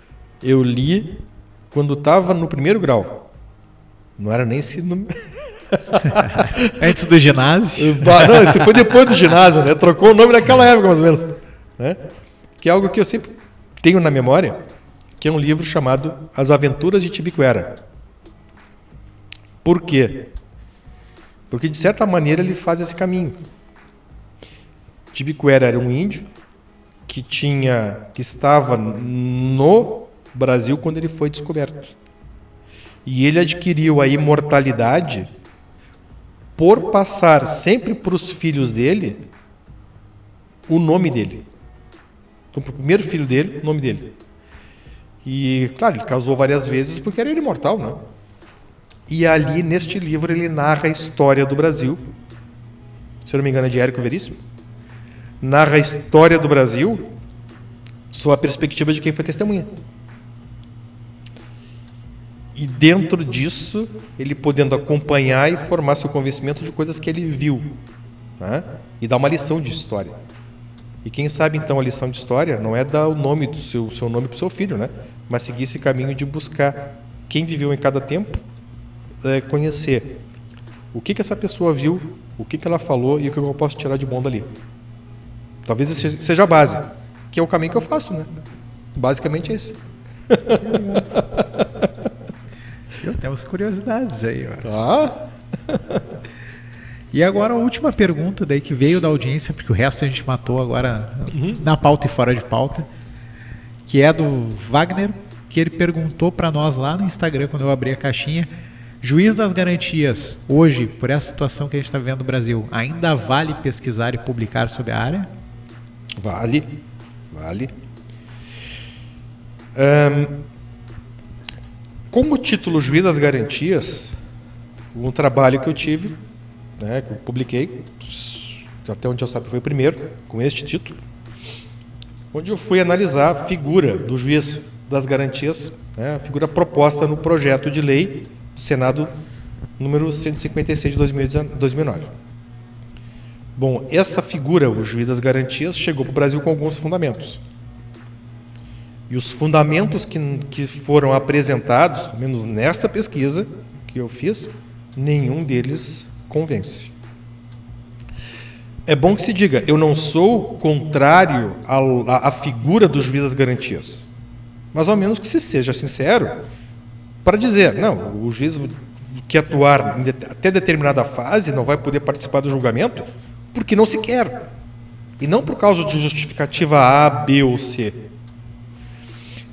eu li quando estava no primeiro grau. Não era nem ensino. Antes do ginásio. Não, esse foi depois do ginásio, né? Trocou o nome naquela época, mais ou menos. Né? Que é algo que eu sempre tenho na memória, que é um livro chamado As Aventuras de Tibiquera. Por quê? Porque, de certa maneira, ele faz esse caminho. Tibiquera era um índio que tinha que estava no Brasil quando ele foi descoberto. E ele adquiriu a imortalidade por passar sempre para os filhos dele o nome dele. Então, para o primeiro filho dele, o nome dele. E, claro, ele casou várias vezes porque era imortal, né? E ali, neste livro, ele narra a história do Brasil. Se eu não me engano, é de Érico Veríssimo. Narra a história do Brasil sob a perspectiva de quem foi testemunha. E dentro disso, ele podendo acompanhar e formar seu convencimento de coisas que ele viu. Né? E dar uma lição de história. E quem sabe então a lição de história não é dar o nome do seu, seu nome para o seu filho, né? mas seguir esse caminho de buscar quem viveu em cada tempo, é, conhecer o que, que essa pessoa viu, o que, que ela falou e o que eu posso tirar de bom dali. Talvez seja a base, que é o caminho que eu faço, né? Basicamente é esse. Eu tenho umas curiosidades aí, ó. Tá. E agora a última pergunta daí que veio da audiência, porque o resto a gente matou agora uhum. na pauta e fora de pauta, que é do Wagner, que ele perguntou para nós lá no Instagram quando eu abri a caixinha, juiz das garantias, hoje, por essa situação que a gente está vivendo no Brasil, ainda vale pesquisar e publicar sobre a área? Vale, vale. Um, como título Juiz das Garantias, um trabalho que eu tive, né, que eu publiquei, até onde eu sabe foi o primeiro, com este título, onde eu fui analisar a figura do juiz das garantias, né, a figura proposta no projeto de lei do Senado número 156 de 2009. Bom, essa figura, o juiz das garantias, chegou para o Brasil com alguns fundamentos. E os fundamentos que, que foram apresentados, ao menos nesta pesquisa que eu fiz, nenhum deles convence. É bom que se diga, eu não sou contrário à, à figura do juiz das garantias. Mas ao menos que se seja sincero para dizer, não, o juiz que atuar até determinada fase não vai poder participar do julgamento porque não se quer. E não por causa de justificativa A, B ou C.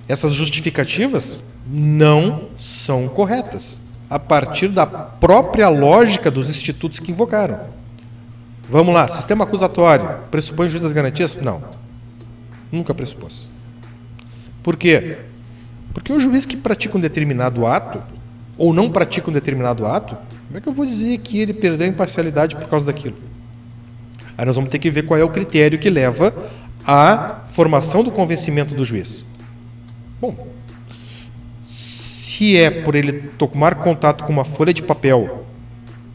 Essas justificativas não são corretas, a partir da própria lógica dos institutos que invocaram. Vamos lá, sistema acusatório, pressupõe juiz das garantias? Não. Nunca pressupôs. Por quê? Porque o juiz que pratica um determinado ato, ou não pratica um determinado ato, como é que eu vou dizer que ele perdeu a imparcialidade por causa daquilo? Aí nós vamos ter que ver qual é o critério que leva à formação do convencimento do juiz. Bom, se é por ele tomar contato com uma folha de papel,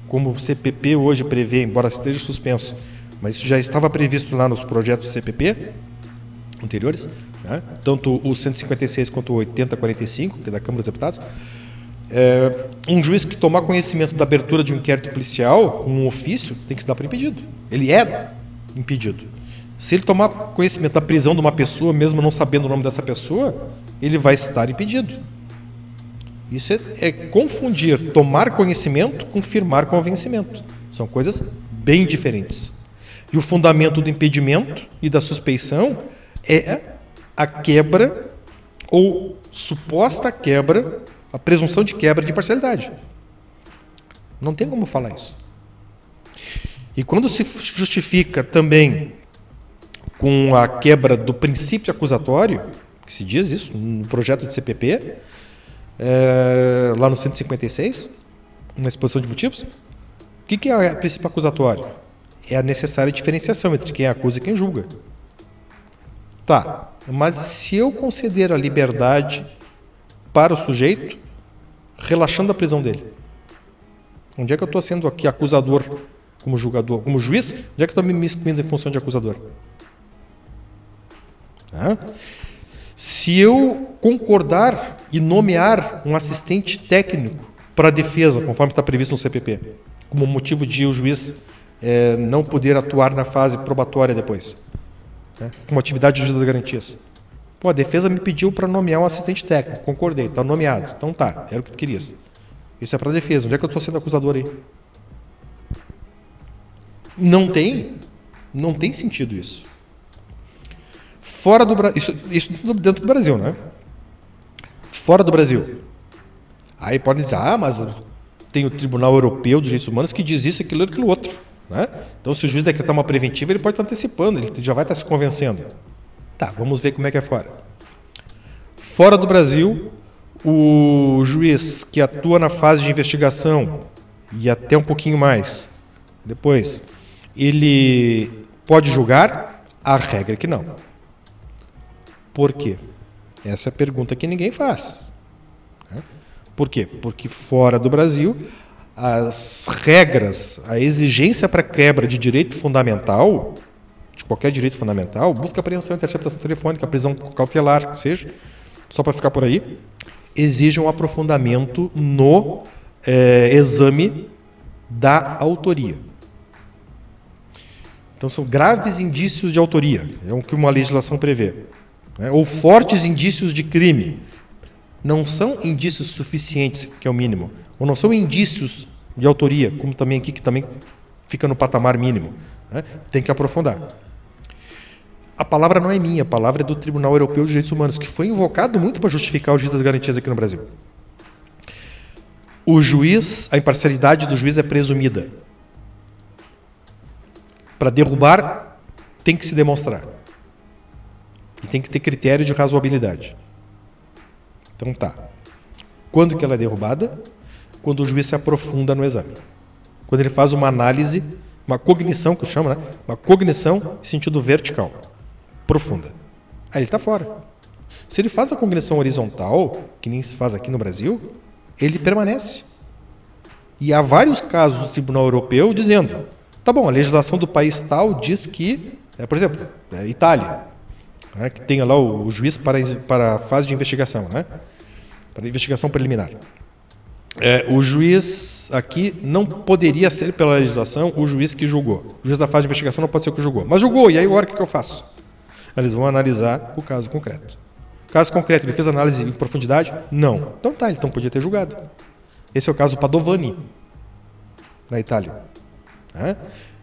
como o CPP hoje prevê, embora esteja suspenso, mas isso já estava previsto lá nos projetos CPP anteriores, né? tanto o 156 quanto o 8045, que é da Câmara dos Deputados, é, um juiz que tomar conhecimento da abertura de um inquérito policial, um ofício, tem que se dar por impedido. Ele é impedido. Se ele tomar conhecimento da prisão de uma pessoa, mesmo não sabendo o nome dessa pessoa, ele vai estar impedido. Isso é, é confundir tomar conhecimento com firmar convencimento. São coisas bem diferentes. E o fundamento do impedimento e da suspeição é a quebra ou suposta quebra, a presunção de quebra de parcialidade. Não tem como falar isso. E quando se justifica também com a quebra do princípio acusatório, que se diz isso no projeto de CPP, é, lá no 156, na exposição de motivos. O que, que é o princípio acusatório? é a necessária diferenciação entre quem acusa e quem julga. Tá, mas se eu conceder a liberdade para o sujeito, relaxando a prisão dele, onde é que eu estou sendo aqui acusador como julgador, como juiz? Onde é que eu estou me miscuindo em função de acusador? Se eu concordar e nomear um assistente técnico para a defesa, conforme está previsto no CPP, como motivo de o juiz é, não poder atuar na fase probatória depois, né, como atividade de das garantias. Pô, a defesa me pediu para nomear um assistente técnico, concordei, está nomeado. Então tá, era o que tu querias. Isso é para a defesa. Onde é que eu estou sendo acusador aí? Não tem, não tem sentido isso. Fora do Brasil, isso, isso dentro do Brasil, né? Fora do Brasil. Aí podem dizer, ah, mas tem o Tribunal Europeu dos Direitos Humanos que diz isso, aquilo aquilo outro. Né? Então, se o juiz decretar uma preventiva, ele pode estar antecipando, ele já vai estar se convencendo. Tá, vamos ver como é que é fora. Fora do Brasil, o juiz que atua na fase de investigação e até um pouquinho mais, depois, ele pode julgar? A regra é que não. Por quê? Essa é a pergunta que ninguém faz. Né? Por quê? Porque fora do Brasil, as regras, a exigência para quebra de direito fundamental, de qualquer direito fundamental, busca apreensão, interceptação telefônica, prisão cautelar, que seja, só para ficar por aí, exige um aprofundamento no é, exame da autoria. Então são graves indícios de autoria, é o que uma legislação prevê né, ou fortes indícios de crime, não são indícios suficientes, que é o mínimo, ou não são indícios de autoria, como também aqui, que também fica no patamar mínimo. Né, tem que aprofundar. A palavra não é minha, a palavra é do Tribunal Europeu de Direitos Humanos, que foi invocado muito para justificar o juiz das garantias aqui no Brasil. O juiz, a imparcialidade do juiz é presumida. Para derrubar, tem que se demonstrar. E tem que ter critério de razoabilidade. Então tá. Quando que ela é derrubada? Quando o juiz se aprofunda no exame. Quando ele faz uma análise, uma cognição, que chama, né? Uma cognição em sentido vertical, profunda. Aí ele está fora. Se ele faz a cognição horizontal, que nem se faz aqui no Brasil, ele permanece. E há vários casos do Tribunal Europeu dizendo: tá bom, a legislação do país tal diz que, é, por exemplo, é, Itália, né, que tenha lá o, o, juiz para, para a fase de investigação, né, para a investigação preliminar. É, o juiz aqui não poderia ser, pela legislação, o juiz que julgou. O juiz da fase de investigação não pode ser o que julgou. Mas julgou, e aí agora o que, que eu faço? Eles vão analisar o caso concreto. Caso concreto, ele fez análise em profundidade? Não. Então tá, ele não podia ter julgado. Esse é o caso Padovani, na Itália. É?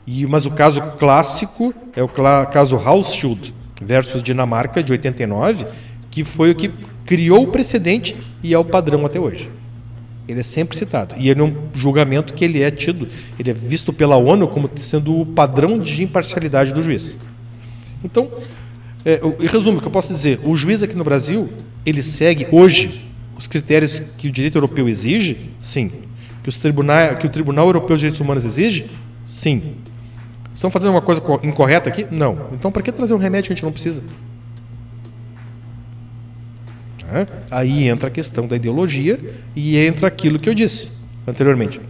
E, mas o caso clássico é o caso Hausschild, versus Dinamarca de 89, que foi o que criou o precedente e é o padrão até hoje. Ele é sempre citado. E ele é um julgamento que ele é tido, ele é visto pela ONU como sendo o padrão de imparcialidade do juiz. Então, é, em resumo, o que eu posso dizer, o juiz aqui no Brasil, ele segue hoje os critérios que o direito europeu exige? Sim. Que, os tribunais, que o Tribunal Europeu de Direitos Humanos exige? Sim. Estão fazendo uma coisa incorreta aqui? Não. Então, para que trazer um remédio que a gente não precisa? Aí entra a questão da ideologia e entra aquilo que eu disse anteriormente.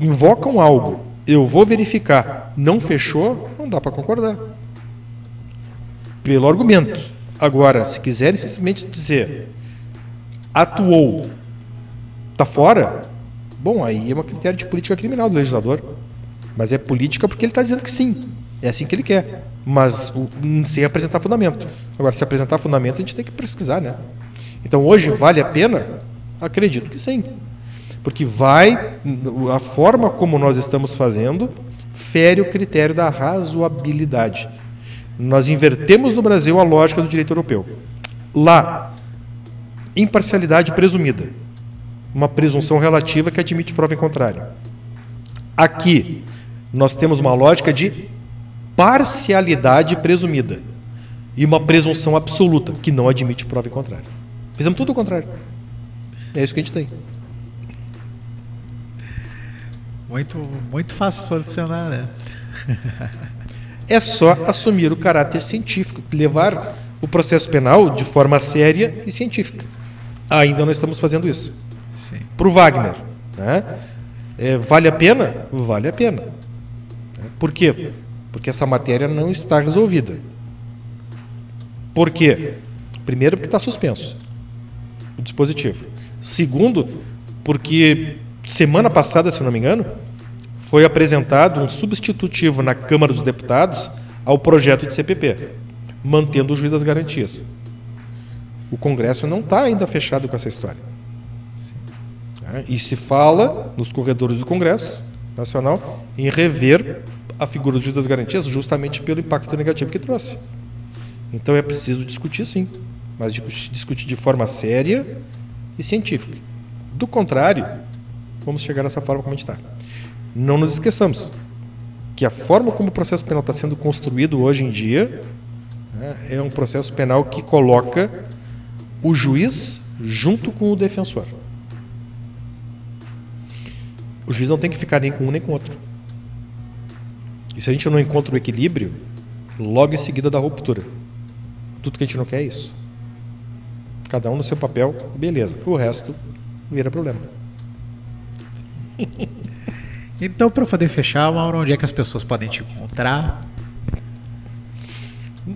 Invocam algo, eu vou verificar, não fechou, não dá para concordar. Pelo argumento. Agora, se quiserem simplesmente dizer atuou, está fora, bom, aí é uma critério de política criminal do legislador. Mas é política porque ele está dizendo que sim. É assim que ele quer. Mas o, sem apresentar fundamento. Agora, se apresentar fundamento, a gente tem que pesquisar, né? Então, hoje vale a pena? Acredito que sim. Porque vai, a forma como nós estamos fazendo, fere o critério da razoabilidade. Nós invertemos no Brasil a lógica do direito europeu. Lá, imparcialidade presumida. Uma presunção relativa que admite prova em contrário. Aqui, nós temos uma lógica de parcialidade presumida e uma presunção absoluta, que não admite prova em contrário. Fizemos tudo o contrário. É isso que a gente tem. Muito, muito fácil solucionar, né? é só assumir o caráter científico, levar o processo penal de forma séria e científica. Ainda não estamos fazendo isso. Para o Wagner, né? É, vale a pena? Vale a pena. Por quê? Porque essa matéria não está resolvida. Por quê? Primeiro, porque está suspenso o dispositivo. Segundo, porque semana passada, se não me engano, foi apresentado um substitutivo na Câmara dos Deputados ao projeto de CPP, mantendo o juiz das garantias. O Congresso não está ainda fechado com essa história. E se fala nos corredores do Congresso Nacional em rever a figura do juiz das garantias justamente pelo impacto negativo que trouxe. Então é preciso discutir sim, mas discutir de forma séria e científica. Do contrário, vamos chegar nessa forma como a gente está. Não nos esqueçamos que a forma como o processo penal está sendo construído hoje em dia né, é um processo penal que coloca o juiz junto com o defensor. O juiz não tem que ficar nem com um nem com o outro. E se a gente não encontra o equilíbrio, logo em seguida da ruptura. Tudo que a gente não quer é isso. Cada um no seu papel, beleza. O resto vira problema. Então, para poder fechar, Mauro, onde é que as pessoas podem te encontrar?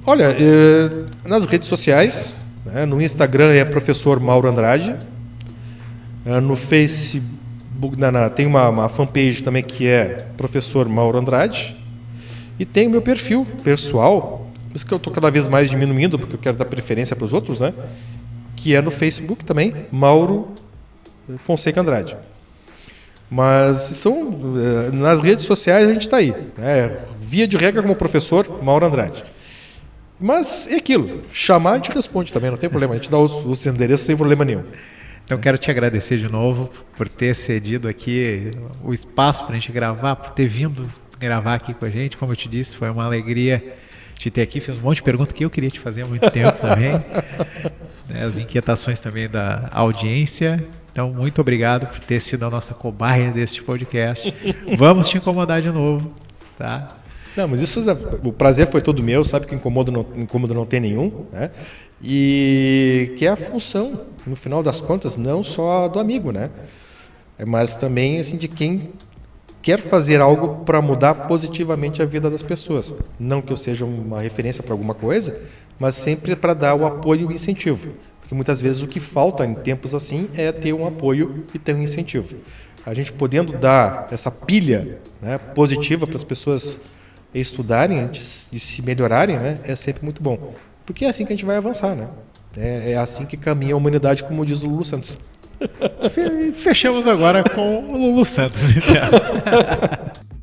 Olha, eh, nas redes sociais, né, no Instagram é professor Mauro Andrade, eh, no Facebook na, na, tem uma, uma, fanpage também que é professor Mauro Andrade, e tem o meu perfil pessoal, isso que eu estou cada vez mais diminuindo, porque eu quero dar preferência para os outros, né? Que é no Facebook também, Mauro Fonseca Andrade. Mas são eh, nas redes sociais a gente está aí. Né? Via de regra como professor Mauro Andrade. Mas é aquilo. Chamar a gente responde também, não tem problema. A gente dá os, os endereços sem problema nenhum. Então quero te agradecer de novo por ter cedido aqui o espaço para a gente gravar, por ter vindo gravar aqui com a gente. Como eu te disse, foi uma alegria te ter aqui. Fiz um monte de perguntas que eu queria te fazer há muito tempo também. Né, as inquietações também da audiência. Então, muito obrigado por ter sido a nossa cobaia deste podcast. Vamos te incomodar de novo, tá? Não, mas isso, o prazer foi todo meu, sabe que incômodo não, incômodo não tem nenhum, né? E que é a função, no final das contas, não só do amigo, né? Mas também assim de quem quer fazer algo para mudar positivamente a vida das pessoas. Não que eu seja uma referência para alguma coisa, mas sempre para dar o apoio e o incentivo. Porque muitas vezes o que falta em tempos assim é ter um apoio e ter um incentivo. A gente podendo dar essa pilha né, positiva para as pessoas estudarem antes de se melhorarem, né, é sempre muito bom. Porque é assim que a gente vai avançar, né? É, é assim que caminha a humanidade, como diz o Lulu Santos. Fechamos agora com o Lulu Santos. Então.